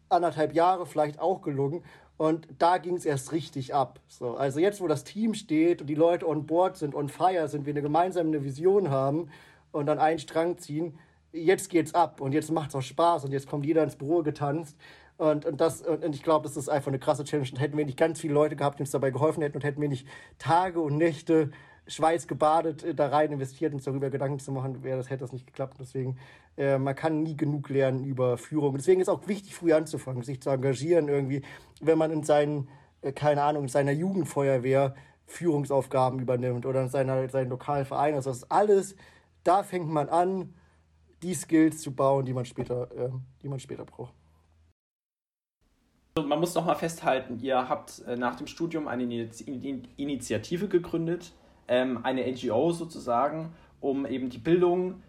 B: anderthalb Jahre vielleicht auch gelungen. Und da ging es erst richtig ab. So, also jetzt, wo das Team steht und die Leute on board sind, on fire sind, wir eine gemeinsame Vision haben und dann einen Strang ziehen, jetzt geht's ab und jetzt macht es auch Spaß und jetzt kommt jeder ins Büro getanzt. Und, und, das, und ich glaube, das ist einfach eine krasse Challenge. Und hätten wir nicht ganz viele Leute gehabt, die uns dabei geholfen hätten und hätten wir nicht Tage und Nächte schweißgebadet äh, da rein investiert, uns darüber Gedanken zu machen, wäre das, hätte das nicht geklappt. Deswegen, äh, man kann nie genug lernen über Führung. Deswegen ist auch wichtig, früh anzufangen, sich zu engagieren irgendwie, wenn man in seinen, äh, keine Ahnung, in seiner Jugendfeuerwehr Führungsaufgaben übernimmt oder in seiner, seinen lokalen Verein. Also das ist alles, da fängt man an, die Skills zu bauen, die man später, äh, die man später braucht.
C: Man muss noch mal festhalten, ihr habt äh, nach dem Studium eine Initiative gegründet, ähm, eine NGO sozusagen, um eben die Bildung,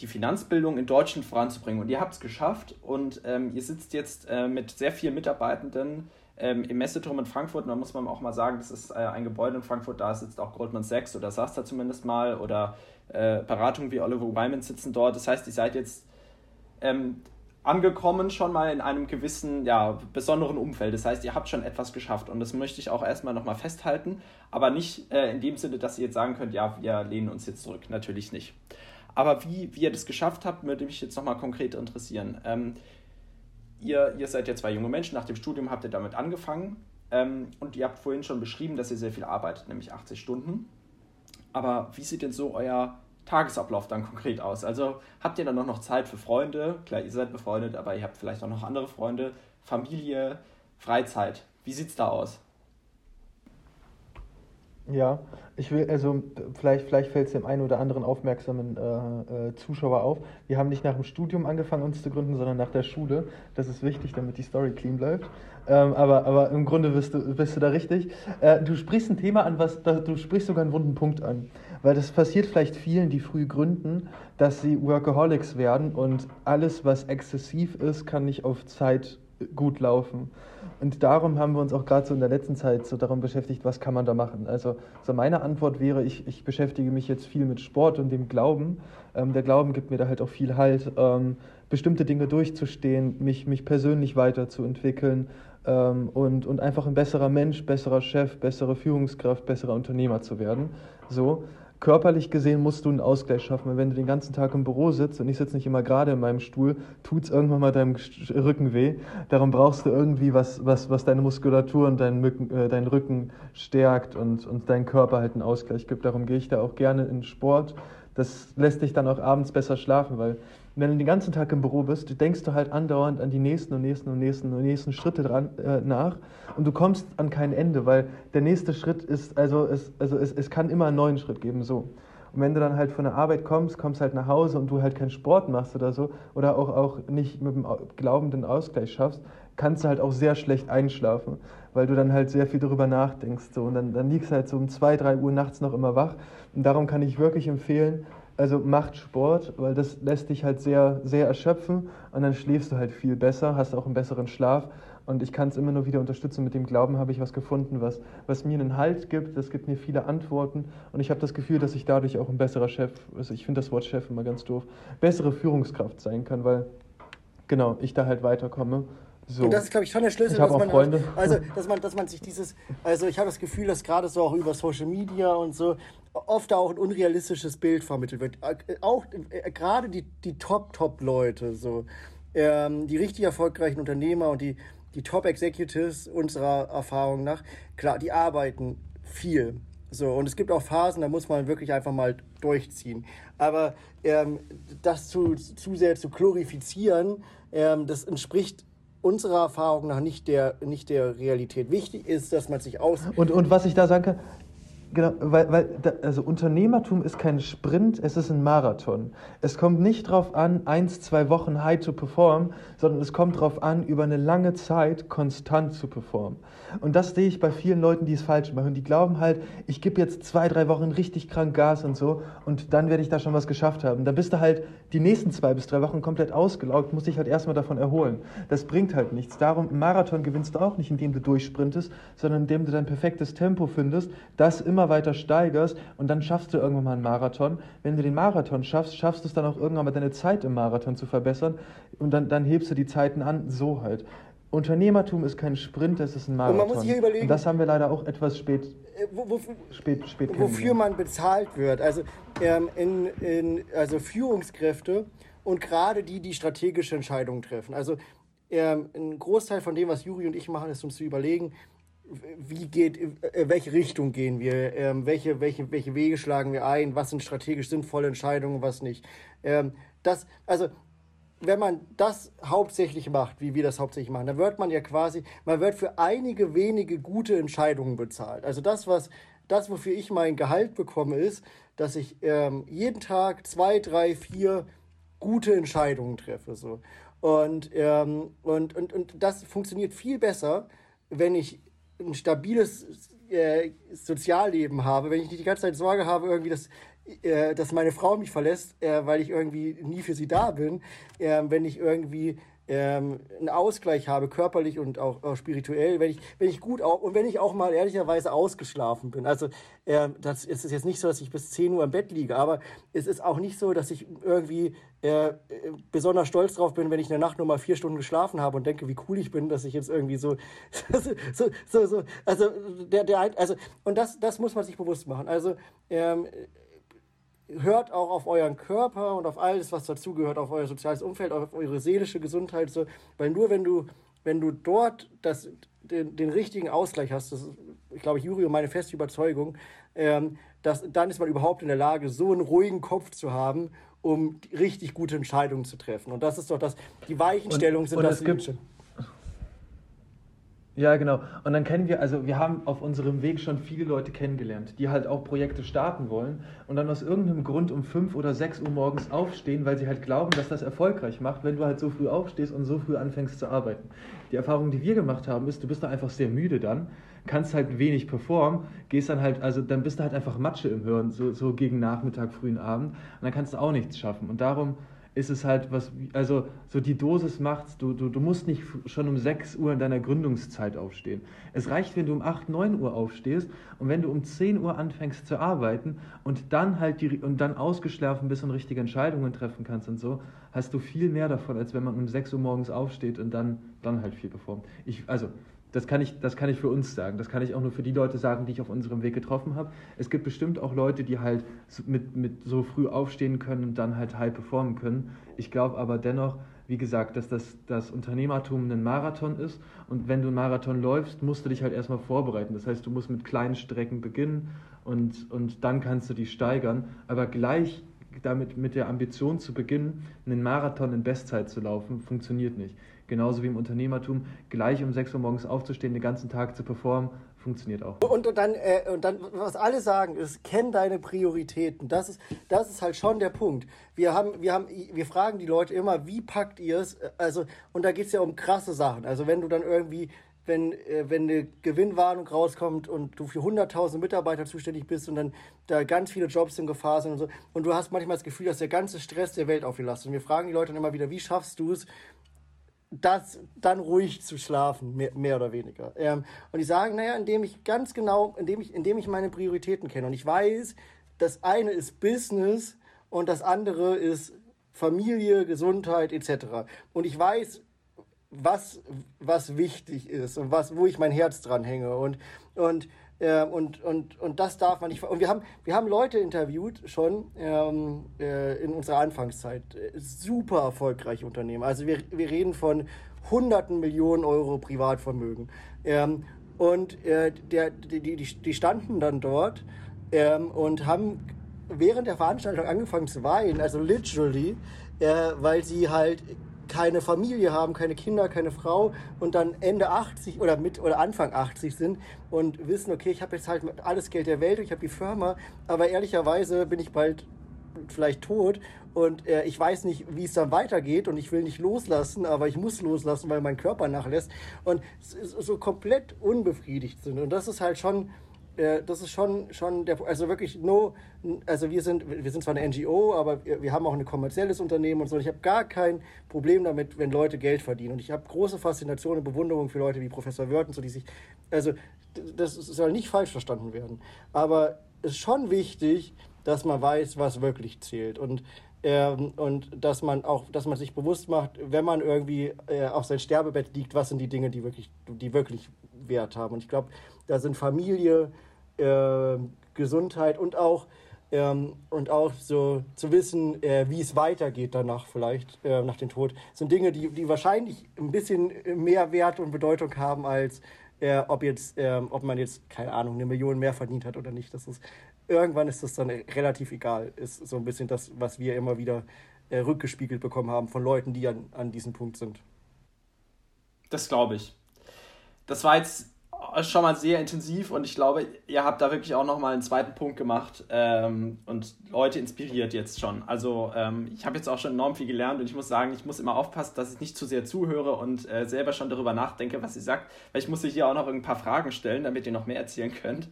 C: die Finanzbildung in Deutschland voranzubringen. Und ihr habt es geschafft und ähm, ihr sitzt jetzt äh, mit sehr vielen Mitarbeitenden ähm, im Messeturm in Frankfurt. Und da muss man auch mal sagen, das ist äh, ein Gebäude in Frankfurt, da sitzt auch Goldman Sachs oder saß da zumindest mal oder äh, Beratungen wie Oliver Wyman sitzen dort. Das heißt, ihr seid jetzt ähm, angekommen schon mal in einem gewissen, ja, besonderen Umfeld. Das heißt, ihr habt schon etwas geschafft und das möchte ich auch erstmal nochmal festhalten, aber nicht äh, in dem Sinne, dass ihr jetzt sagen könnt, ja, wir lehnen uns jetzt zurück. Natürlich nicht. Aber wie, wie ihr das geschafft habt, würde mich jetzt nochmal konkret interessieren. Ähm, ihr, ihr seid ja zwei junge Menschen, nach dem Studium habt ihr damit angefangen ähm, und ihr habt vorhin schon beschrieben, dass ihr sehr viel arbeitet, nämlich 80 Stunden. Aber wie sieht denn so euer Tagesablauf dann konkret aus? Also habt ihr dann noch Zeit für Freunde? Klar, ihr seid befreundet, aber ihr habt vielleicht auch noch andere Freunde, Familie, Freizeit. Wie sieht es da aus?
A: Ja, ich will, also vielleicht, vielleicht fällt es dem einen oder anderen aufmerksamen äh, äh, Zuschauer auf. Wir haben nicht nach dem Studium angefangen, uns zu gründen, sondern nach der Schule. Das ist wichtig, damit die Story clean bleibt. Ähm, aber, aber im Grunde bist du, bist du da richtig. Äh, du sprichst ein Thema an, was du sprichst sogar einen wunden Punkt an. Weil das passiert vielleicht vielen, die früh gründen, dass sie Workaholics werden und alles, was exzessiv ist, kann nicht auf Zeit gut laufen. Und darum haben wir uns auch gerade so in der letzten Zeit so darum beschäftigt, was kann man da machen. Also so meine Antwort wäre, ich, ich beschäftige mich jetzt viel mit Sport und dem Glauben. Ähm, der Glauben gibt mir da halt auch viel Halt, ähm, bestimmte Dinge durchzustehen, mich, mich persönlich weiterzuentwickeln ähm, und, und einfach ein besserer Mensch, besserer Chef, bessere Führungskraft, besserer Unternehmer zu werden. So körperlich gesehen musst du einen Ausgleich schaffen. Wenn du den ganzen Tag im Büro sitzt und ich sitze nicht immer gerade in meinem Stuhl, tut es irgendwann mal deinem Rücken weh. Darum brauchst du irgendwie was, was, was deine Muskulatur und deinen, äh, deinen Rücken stärkt und, und deinen Körper halt einen Ausgleich gibt. Darum gehe ich da auch gerne in Sport. Das lässt dich dann auch abends besser schlafen, weil wenn du den ganzen Tag im Büro bist, denkst du halt andauernd an die nächsten und nächsten und nächsten und nächsten Schritte dran, äh, nach und du kommst an kein Ende, weil der nächste Schritt ist, also es, also es, es kann immer einen neuen Schritt geben, so. Und wenn du dann halt von der Arbeit kommst, kommst halt nach Hause und du halt keinen Sport machst oder so oder auch, auch nicht mit dem Glauben den Ausgleich schaffst, kannst du halt auch sehr schlecht einschlafen, weil du dann halt sehr viel darüber nachdenkst. So. Und dann, dann liegst du halt so um zwei, drei Uhr nachts noch immer wach. Und darum kann ich wirklich empfehlen, also macht Sport, weil das lässt dich halt sehr, sehr erschöpfen und dann schläfst du halt viel besser, hast auch einen besseren Schlaf. Und ich kann es immer nur wieder unterstützen. Mit dem Glauben habe ich was gefunden, was, was mir einen Halt gibt. Das gibt mir viele Antworten. Und ich habe das Gefühl, dass ich dadurch auch ein besserer Chef, also ich finde das Wort Chef immer ganz doof, bessere Führungskraft sein kann, weil genau, ich da halt weiterkomme. So.
B: Und das ist, glaube ich, schon der Schlüssel,
A: dass man,
B: Freunde. also, <laughs> dass man, dass man sich dieses, also ich habe das Gefühl, dass gerade so auch über Social Media und so oft auch ein unrealistisches Bild vermittelt wird. Äh, auch äh, gerade die, die Top-Top-Leute, so, ähm, die richtig erfolgreichen Unternehmer und die, die Top-Executives unserer Erfahrung nach, klar, die arbeiten viel. So, und es gibt auch Phasen, da muss man wirklich einfach mal durchziehen. Aber ähm, das zu, zu sehr zu glorifizieren, ähm, das entspricht unserer Erfahrung nach nicht der, nicht der Realität. Wichtig ist, dass man sich aus.
A: Und, und was ich da sagen kann, Genau, weil, weil also Unternehmertum ist kein Sprint, es ist ein Marathon. Es kommt nicht darauf an, eins, zwei Wochen high zu performen, sondern es kommt darauf an, über eine lange Zeit konstant zu performen. Und das sehe ich bei vielen Leuten, die es falsch machen. Die glauben halt, ich gebe jetzt zwei, drei Wochen richtig krank Gas und so und dann werde ich da schon was geschafft haben. Dann bist du halt die nächsten zwei bis drei Wochen komplett ausgelaugt, musst dich halt erstmal davon erholen. Das bringt halt nichts. Darum, einen Marathon gewinnst du auch nicht, indem du durchsprintest, sondern indem du dein perfektes Tempo findest, das immer immer weiter steigerst und dann schaffst du irgendwann mal einen Marathon. Wenn du den Marathon schaffst, schaffst du es dann auch irgendwann mal deine Zeit im Marathon zu verbessern und dann, dann hebst du die Zeiten an, so halt. Unternehmertum ist kein Sprint, es ist ein Marathon. Und man muss sich überlegen, und das haben wir leider auch etwas spät,
B: äh, wo, wo, spät, spät wofür man bezahlt wird. Also, ähm, in, in, also Führungskräfte und gerade die, die strategische Entscheidungen treffen. Also ähm, ein Großteil von dem, was Juri und ich machen, ist uns zu überlegen, wie geht, äh, welche Richtung gehen wir, ähm, welche, welche, welche Wege schlagen wir ein, was sind strategisch sinnvolle Entscheidungen, was nicht. Ähm, das, also, wenn man das hauptsächlich macht, wie wir das hauptsächlich machen, dann wird man ja quasi, man wird für einige wenige gute Entscheidungen bezahlt. Also das, was, das, wofür ich mein Gehalt bekomme, ist, dass ich ähm, jeden Tag zwei, drei, vier gute Entscheidungen treffe. So. Und, ähm, und, und, und das funktioniert viel besser, wenn ich ein stabiles äh, Sozialleben habe, wenn ich nicht die ganze Zeit Sorge habe, irgendwie, dass, äh, dass meine Frau mich verlässt, äh, weil ich irgendwie nie für sie da bin, ähm, wenn ich irgendwie ähm, einen Ausgleich habe, körperlich und auch, spirituell, wenn ich, wenn ich gut auch und wenn ich auch mal ehrlicherweise ausgeschlafen bin. Also ähm, das ist jetzt nicht so, dass ich bis 10 Uhr im Bett liege, aber es ist auch nicht so, dass ich irgendwie äh, besonders stolz drauf bin, wenn ich in der Nacht nur mal vier Stunden geschlafen habe und denke, wie cool ich bin, dass ich jetzt irgendwie so, <laughs> so, so, so, also der, der, also und das, das muss man sich bewusst machen. Also ähm, hört auch auf euren Körper und auf alles, was dazugehört, auf euer soziales Umfeld, auf eure seelische Gesundheit, so, weil nur wenn du, wenn du dort das, den, den richtigen Ausgleich hast, das ist, ich glaube, Juri und meine feste Überzeugung, ähm, dass, dann ist man überhaupt in der Lage, so einen ruhigen Kopf zu haben, um richtig gute Entscheidungen zu treffen. Und das ist doch das, die Weichenstellungen sind und das.
A: Es gibt, ja, genau. Und dann kennen wir, also wir haben auf unserem Weg schon viele Leute kennengelernt, die halt auch Projekte starten wollen und dann aus irgendeinem Grund um fünf oder sechs Uhr morgens aufstehen, weil sie halt glauben, dass das erfolgreich macht, wenn du halt so früh aufstehst und so früh anfängst zu arbeiten. Die Erfahrung, die wir gemacht haben, ist, du bist da einfach sehr müde dann, kannst halt wenig performen, gehst dann halt, also dann bist du halt einfach Matsche im Hören, so, so gegen Nachmittag, frühen Abend und dann kannst du auch nichts schaffen. Und darum ist es halt was, also so die Dosis macht's, du, du, du musst nicht schon um 6 Uhr in deiner Gründungszeit aufstehen. Es reicht, wenn du um 8, 9 Uhr aufstehst und wenn du um 10 Uhr anfängst zu arbeiten und dann halt die, und dann ausgeschlafen bist und richtige Entscheidungen treffen kannst und so, hast du viel mehr davon, als wenn man um 6 Uhr morgens aufsteht und dann, dann halt viel performt. Ich, also, das kann, ich, das kann ich für uns sagen. Das kann ich auch nur für die Leute sagen, die ich auf unserem Weg getroffen habe. Es gibt bestimmt auch Leute, die halt mit, mit so früh aufstehen können und dann halt high performen können. Ich glaube aber dennoch, wie gesagt, dass das, das Unternehmertum ein Marathon ist. Und wenn du einen Marathon läufst, musst du dich halt erstmal vorbereiten. Das heißt, du musst mit kleinen Strecken beginnen und, und dann kannst du die steigern. Aber gleich damit mit der Ambition zu beginnen, einen Marathon in Bestzeit zu laufen, funktioniert nicht genauso wie im Unternehmertum, gleich um 6 Uhr morgens aufzustehen, den ganzen Tag zu performen, funktioniert auch.
B: Und, und, dann, äh, und dann, was alle sagen, ist, kenn deine Prioritäten. Das ist, das ist halt schon der Punkt. Wir, haben, wir, haben, wir fragen die Leute immer, wie packt ihr es? Also, und da geht es ja um krasse Sachen. Also wenn du dann irgendwie wenn, äh, wenn eine Gewinnwarnung rauskommt und du für 100.000 Mitarbeiter zuständig bist und dann da ganz viele Jobs in Gefahr sind und so. Und du hast manchmal das Gefühl, dass der ganze Stress der Welt auf dir lastet. Und wir fragen die Leute dann immer wieder, wie schaffst du es, das dann ruhig zu schlafen, mehr, mehr oder weniger. Ähm, und die sagen, naja, indem ich ganz genau, indem ich, indem ich meine Prioritäten kenne. Und ich weiß, das eine ist Business und das andere ist Familie, Gesundheit etc. Und ich weiß, was, was wichtig ist und was, wo ich mein Herz dran hänge. Und, und äh, und, und, und das darf man nicht. Und wir haben, wir haben Leute interviewt schon ähm, äh, in unserer Anfangszeit. Super erfolgreiche Unternehmen. Also wir, wir reden von hunderten Millionen Euro Privatvermögen. Ähm, und äh, der, die, die, die standen dann dort ähm, und haben während der Veranstaltung angefangen zu weinen, also literally, äh, weil sie halt keine Familie haben, keine Kinder, keine Frau und dann Ende 80 oder mit oder Anfang 80 sind und wissen, okay, ich habe jetzt halt alles Geld der Welt, ich habe die Firma, aber ehrlicherweise bin ich bald vielleicht tot und äh, ich weiß nicht, wie es dann weitergeht und ich will nicht loslassen, aber ich muss loslassen, weil mein Körper nachlässt und so komplett unbefriedigt sind und das ist halt schon äh, das ist schon, schon der, also wirklich no, also wir sind, wir sind zwar eine NGO, aber wir, wir haben auch ein kommerzielles Unternehmen und so. Ich habe gar kein Problem damit, wenn Leute Geld verdienen. Und ich habe große Faszination und Bewunderung für Leute wie Professor Wörth so, die sich, also das soll nicht falsch verstanden werden. Aber es ist schon wichtig, dass man weiß, was wirklich zählt. Und ähm, und dass man auch, dass man sich bewusst macht, wenn man irgendwie äh, auf sein Sterbebett liegt, was sind die Dinge, die wirklich, die wirklich Wert haben. Und ich glaube, da sind Familie, äh, Gesundheit und auch ähm, und auch so zu wissen, äh, wie es weitergeht danach vielleicht, äh, nach dem Tod, sind Dinge, die, die wahrscheinlich ein bisschen mehr Wert und Bedeutung haben, als äh, ob, jetzt, ähm, ob man jetzt, keine Ahnung, eine Million mehr verdient hat oder nicht. Das ist, irgendwann ist das dann relativ egal, ist so ein bisschen das, was wir immer wieder äh, rückgespiegelt bekommen haben von Leuten, die an, an diesem Punkt sind.
C: Das glaube ich. Das war jetzt schon mal sehr intensiv und ich glaube, ihr habt da wirklich auch nochmal einen zweiten Punkt gemacht ähm, und Leute inspiriert jetzt schon. Also ähm, ich habe jetzt auch schon enorm viel gelernt und ich muss sagen, ich muss immer aufpassen, dass ich nicht zu sehr zuhöre und äh, selber schon darüber nachdenke, was sie sagt, weil ich muss hier auch noch ein paar Fragen stellen, damit ihr noch mehr erzählen könnt.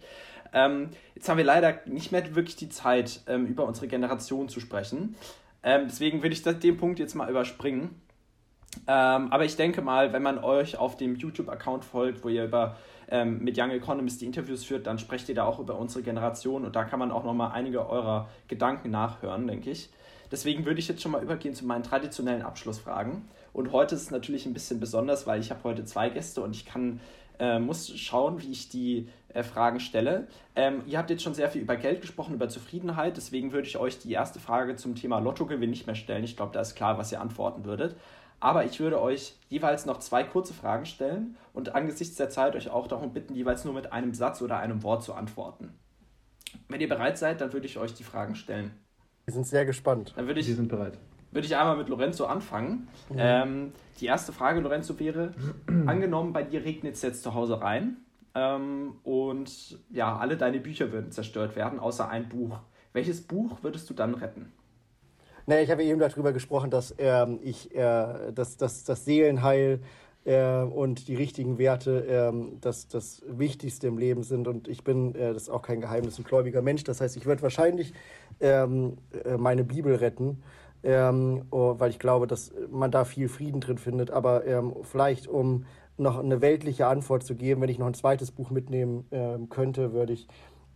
C: Ähm, jetzt haben wir leider nicht mehr wirklich die Zeit, ähm, über unsere Generation zu sprechen. Ähm, deswegen würde ich den Punkt jetzt mal überspringen. Ähm, aber ich denke mal, wenn man euch auf dem YouTube-Account folgt, wo ihr über ähm, mit Young Economist die Interviews führt, dann sprecht ihr da auch über unsere Generation und da kann man auch nochmal einige eurer Gedanken nachhören, denke ich. Deswegen würde ich jetzt schon mal übergehen zu meinen traditionellen Abschlussfragen. Und heute ist es natürlich ein bisschen besonders, weil ich habe heute zwei Gäste und ich kann, äh, muss schauen, wie ich die äh, Fragen stelle. Ähm, ihr habt jetzt schon sehr viel über Geld gesprochen, über Zufriedenheit. Deswegen würde ich euch die erste Frage zum Thema Lottogewinn nicht mehr stellen. Ich glaube, da ist klar, was ihr antworten würdet. Aber ich würde euch jeweils noch zwei kurze Fragen stellen und angesichts der Zeit euch auch darum bitten, jeweils nur mit einem Satz oder einem Wort zu antworten. Wenn ihr bereit seid, dann würde ich euch die Fragen stellen.
B: Wir sind sehr gespannt.
C: Dann würde ich,
A: Wir sind bereit.
C: Würde ich einmal mit Lorenzo anfangen. Mhm. Ähm, die erste Frage, Lorenzo, wäre: <clears throat> Angenommen, bei dir regnet es jetzt zu Hause rein ähm, und ja, alle deine Bücher würden zerstört werden, außer ein Buch. Welches Buch würdest du dann retten?
B: Naja, ich habe eben darüber gesprochen, dass ähm, ich äh, dass, dass das Seelenheil äh, und die richtigen Werte äh, das, das Wichtigste im Leben sind. Und ich bin, äh, das ist auch kein Geheimnis, ein gläubiger Mensch. Das heißt, ich werde wahrscheinlich ähm, äh, meine Bibel retten. Ähm, oh, weil ich glaube, dass man da viel Frieden drin findet. Aber ähm, vielleicht, um noch eine weltliche Antwort zu geben, wenn ich noch ein zweites Buch mitnehmen ähm, könnte, würde ich,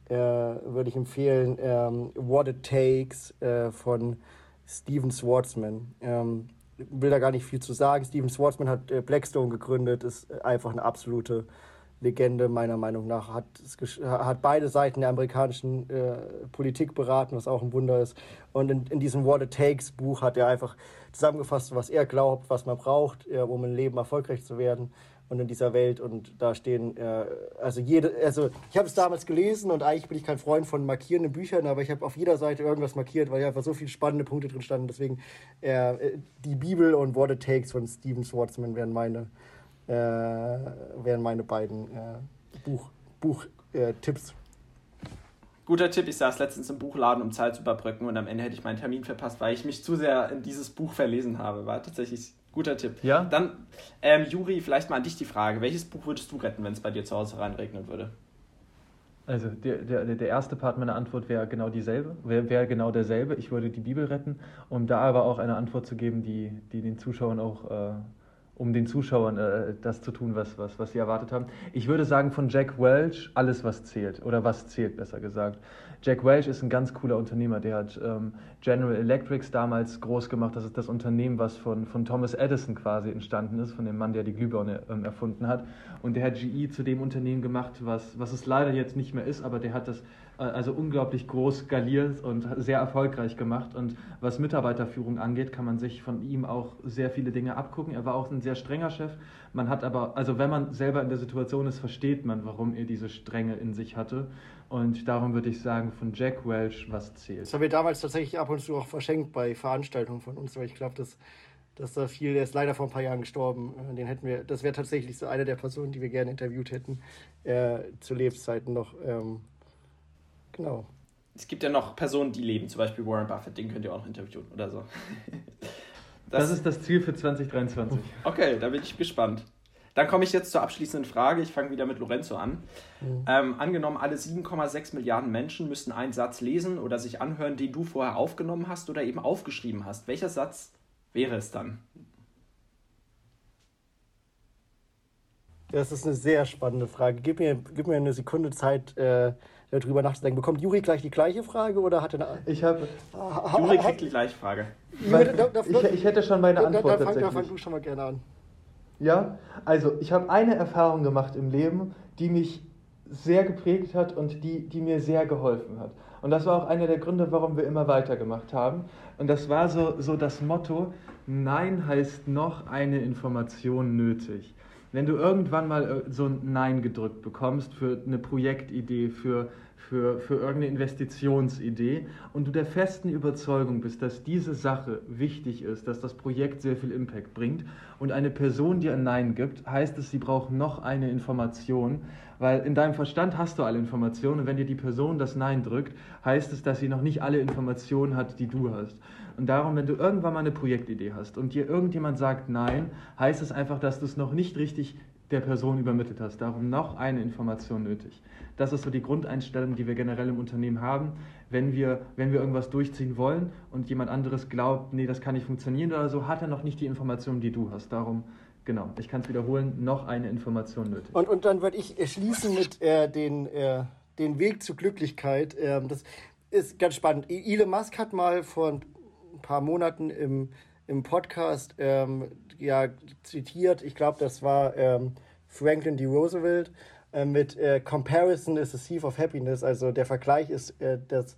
B: äh, würd ich empfehlen ähm, What It Takes äh, von Steven Schwartzman. Ähm, will da gar nicht viel zu sagen. Steven Schwartzman hat äh, Blackstone gegründet, ist einfach eine absolute Legende meiner Meinung nach. Hat, hat beide Seiten der amerikanischen äh, Politik beraten, was auch ein Wunder ist. Und in, in diesem What It Takes Buch hat er einfach zusammengefasst, was er glaubt, was man braucht, äh, um im Leben erfolgreich zu werden und in dieser Welt. Und da stehen, äh, also jede, also ich habe es damals gelesen und eigentlich bin ich kein Freund von markierenden Büchern, aber ich habe auf jeder Seite irgendwas markiert, weil einfach so viele spannende Punkte drin standen. Deswegen äh, die Bibel und What It Takes von Stephen Schwartzman wären meine äh, wären meine beiden äh, Buch, Buchtipps. Äh,
C: Guter Tipp, ich saß letztens im Buchladen, um Zeit zu überbrücken und am Ende hätte ich meinen Termin verpasst, weil ich mich zu sehr in dieses Buch verlesen habe. War tatsächlich guter Tipp.
A: Ja.
C: Dann, ähm, Juri, vielleicht mal an dich die Frage: Welches Buch würdest du retten, wenn es bei dir zu Hause reinregnen würde?
A: Also der, der, der erste Part meiner Antwort wäre genau dieselbe, wäre wär genau derselbe. Ich würde die Bibel retten, um da aber auch eine Antwort zu geben, die, die den Zuschauern auch äh, um den Zuschauern äh, das zu tun, was, was, was sie erwartet haben. Ich würde sagen von Jack Welch, alles was zählt oder was zählt, besser gesagt. Jack Welch ist ein ganz cooler Unternehmer, der hat ähm, General Electrics damals groß gemacht. Das ist das Unternehmen, was von, von Thomas Edison quasi entstanden ist, von dem Mann, der die Glühbirne ähm, erfunden hat. Und der hat GE zu dem Unternehmen gemacht, was, was es leider jetzt nicht mehr ist, aber der hat das also unglaublich groß skaliert und sehr erfolgreich gemacht. Und was Mitarbeiterführung angeht, kann man sich von ihm auch sehr viele Dinge abgucken. Er war auch ein sehr strenger Chef. Man hat aber, also wenn man selber in der Situation ist, versteht man, warum er diese Strenge in sich hatte. Und darum würde ich sagen, von Jack Welch, was zählt.
B: Das haben wir damals tatsächlich ab und zu auch verschenkt bei Veranstaltungen von uns, weil ich glaube, dass, dass da viel, der ist leider vor ein paar Jahren gestorben. Äh, den hätten wir, das wäre tatsächlich so eine der Personen, die wir gerne interviewt hätten, äh, zu Lebzeiten noch. Ähm, Genau.
C: Es gibt ja noch Personen, die leben, zum Beispiel Warren Buffett, den könnt ihr auch noch interviewen oder so.
A: Das, <laughs> das ist das Ziel für 2023.
C: Okay, da bin ich gespannt. Dann komme ich jetzt zur abschließenden Frage. Ich fange wieder mit Lorenzo an. Mhm. Ähm, angenommen, alle 7,6 Milliarden Menschen müssten einen Satz lesen oder sich anhören, den du vorher aufgenommen hast oder eben aufgeschrieben hast. Welcher Satz wäre es dann?
B: Das ist eine sehr spannende Frage. Gib mir, gib mir eine Sekunde Zeit, äh, darüber nachzudenken. Bekommt Juri gleich die gleiche Frage oder hat er eine
A: Ich habe.
C: Juri kriegt die gleiche Frage.
A: ich, ich, hätte schon meine Antwort. Da, da,
B: fang, da fang du schon mal gerne an.
A: Ja, also ich habe eine Erfahrung gemacht im Leben, die mich sehr geprägt hat und die, die mir sehr geholfen hat. Und das war auch einer der Gründe, warum wir immer weitergemacht haben. Und das war so, so das Motto, Nein heißt noch eine Information nötig wenn du irgendwann mal äh, so ein Nein gedrückt bekommst für eine Projektidee, für, für, für irgendeine Investitionsidee und du der festen Überzeugung bist, dass diese Sache wichtig ist, dass das Projekt sehr viel Impact bringt und eine Person dir ein Nein gibt, heißt es, sie braucht noch eine Information, weil in deinem Verstand hast du alle Informationen und wenn dir die Person das Nein drückt, heißt es, dass sie noch nicht alle Informationen hat, die du hast. Und darum, wenn du irgendwann mal eine Projektidee hast und dir irgendjemand sagt Nein, heißt es einfach, dass du es noch nicht richtig der Person übermittelt hast. Darum noch eine Information nötig. Das ist so die Grundeinstellung, die wir generell im Unternehmen haben. Wenn wir, wenn wir irgendwas durchziehen wollen und jemand anderes glaubt, nee, das kann nicht funktionieren oder so, hat er noch nicht die Information, die du hast. Darum, genau, ich kann es wiederholen, noch eine Information nötig.
B: Und, und dann würde ich schließen mit äh, den, äh, den Weg zur Glücklichkeit. Ähm, das ist ganz spannend. Elon Musk hat mal vor paar Monaten im, im Podcast ähm, ja, zitiert. Ich glaube, das war ähm, Franklin D. Roosevelt äh, mit äh, Comparison is a thief of happiness. Also der Vergleich ist äh, das,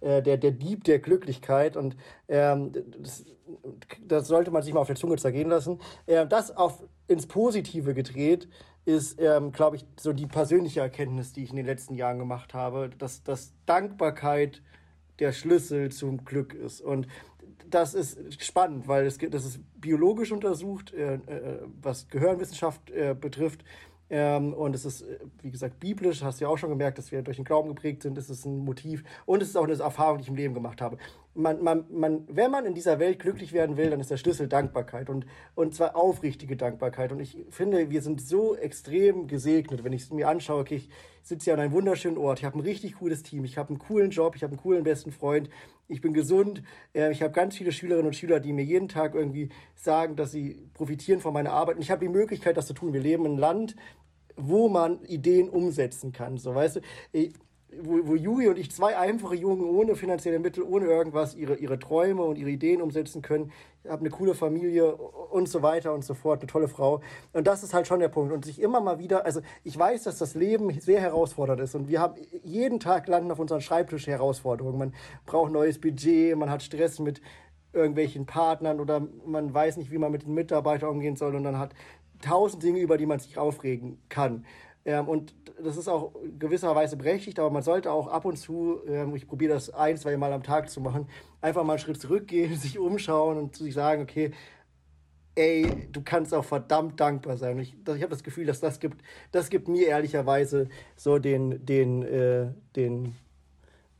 B: äh, der, der Dieb der Glücklichkeit. Und ähm, das, das, sollte man sich mal auf der Zunge zergehen lassen. Äh, das auf, ins Positive gedreht ist, ähm, glaube ich, so die persönliche Erkenntnis, die ich in den letzten Jahren gemacht habe, dass, dass Dankbarkeit der Schlüssel zum Glück ist. Und das ist spannend, weil es, das ist biologisch untersucht, äh, äh, was Gehirnwissenschaft äh, betrifft. Ähm, und es ist, wie gesagt, biblisch, hast du ja auch schon gemerkt, dass wir durch den Glauben geprägt sind. Es ist ein Motiv und es ist auch eine Erfahrung, die ich im Leben gemacht habe. man, man, man, wenn man in dieser Welt glücklich werden will, dann ist der Schlüssel Dankbarkeit und, und zwar aufrichtige Dankbarkeit. Und ich finde, wir sind so extrem gesegnet, wenn ich es mir anschaue, okay, ich sitze hier an einem wunderschönen Ort, ich habe ein richtig cooles Team, ich habe einen coolen Job, ich habe einen coolen besten Freund, ich bin gesund, äh, ich habe ganz viele Schülerinnen und Schüler, die mir jeden Tag irgendwie sagen, dass sie profitieren von meiner Arbeit. Und ich habe die Möglichkeit, das zu tun. Wir leben in einem Land, wo man Ideen umsetzen kann. So, weißt du, wo, wo Juri und ich zwei einfache Jungen ohne finanzielle Mittel, ohne irgendwas ihre, ihre Träume und ihre Ideen umsetzen können. Ich habe eine coole Familie und so weiter und so fort, eine tolle Frau. Und das ist halt schon der Punkt. Und sich immer mal wieder, also ich weiß, dass das Leben sehr herausfordernd ist und wir haben jeden Tag landen auf unseren Schreibtisch Herausforderungen. Man braucht neues Budget, man hat Stress mit irgendwelchen Partnern oder man weiß nicht, wie man mit den Mitarbeitern umgehen soll und dann hat tausend Dinge, über die man sich aufregen kann. Ähm, und das ist auch gewisserweise berechtigt, aber man sollte auch ab und zu, ähm, ich probiere das ein, zwei Mal am Tag zu machen, einfach mal einen Schritt zurückgehen, <laughs> sich umschauen und sich sagen, okay, ey, du kannst auch verdammt dankbar sein. Und ich, ich habe das Gefühl, dass das gibt, das gibt mir ehrlicherweise so den, den, äh, den,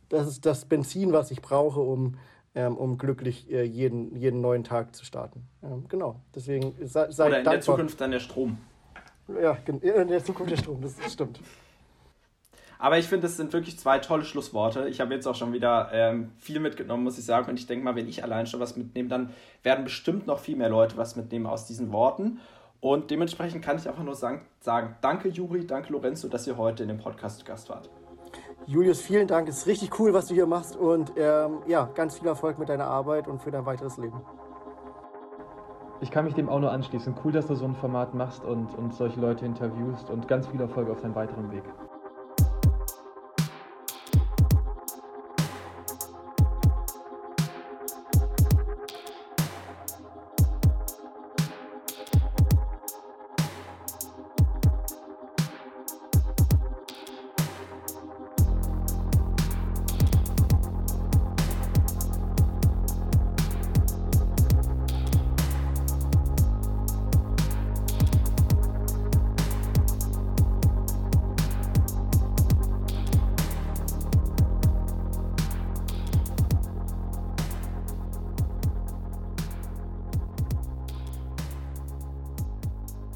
B: das ist das Benzin, was ich brauche, um, ähm, um glücklich äh, jeden, jeden neuen Tag zu starten. Ähm, genau, deswegen sei, sei
C: Oder in dankbar. der Zukunft dann der Strom.
B: Ja, in der Zukunft der Strom, das stimmt.
C: Aber ich finde, das sind wirklich zwei tolle Schlussworte. Ich habe jetzt auch schon wieder ähm, viel mitgenommen, muss ich sagen. Und ich denke mal, wenn ich allein schon was mitnehme, dann werden bestimmt noch viel mehr Leute was mitnehmen aus diesen Worten. Und dementsprechend kann ich einfach nur sagen, sagen danke Juri, danke Lorenzo, dass ihr heute in dem Podcast Gast wart.
B: Julius, vielen Dank. Es ist richtig cool, was du hier machst. Und ähm, ja, ganz viel Erfolg mit deiner Arbeit und für dein weiteres Leben.
A: Ich kann mich dem auch nur anschließen. Cool, dass du so ein Format machst und, und solche Leute interviewst und ganz viel Erfolg auf deinem weiteren Weg.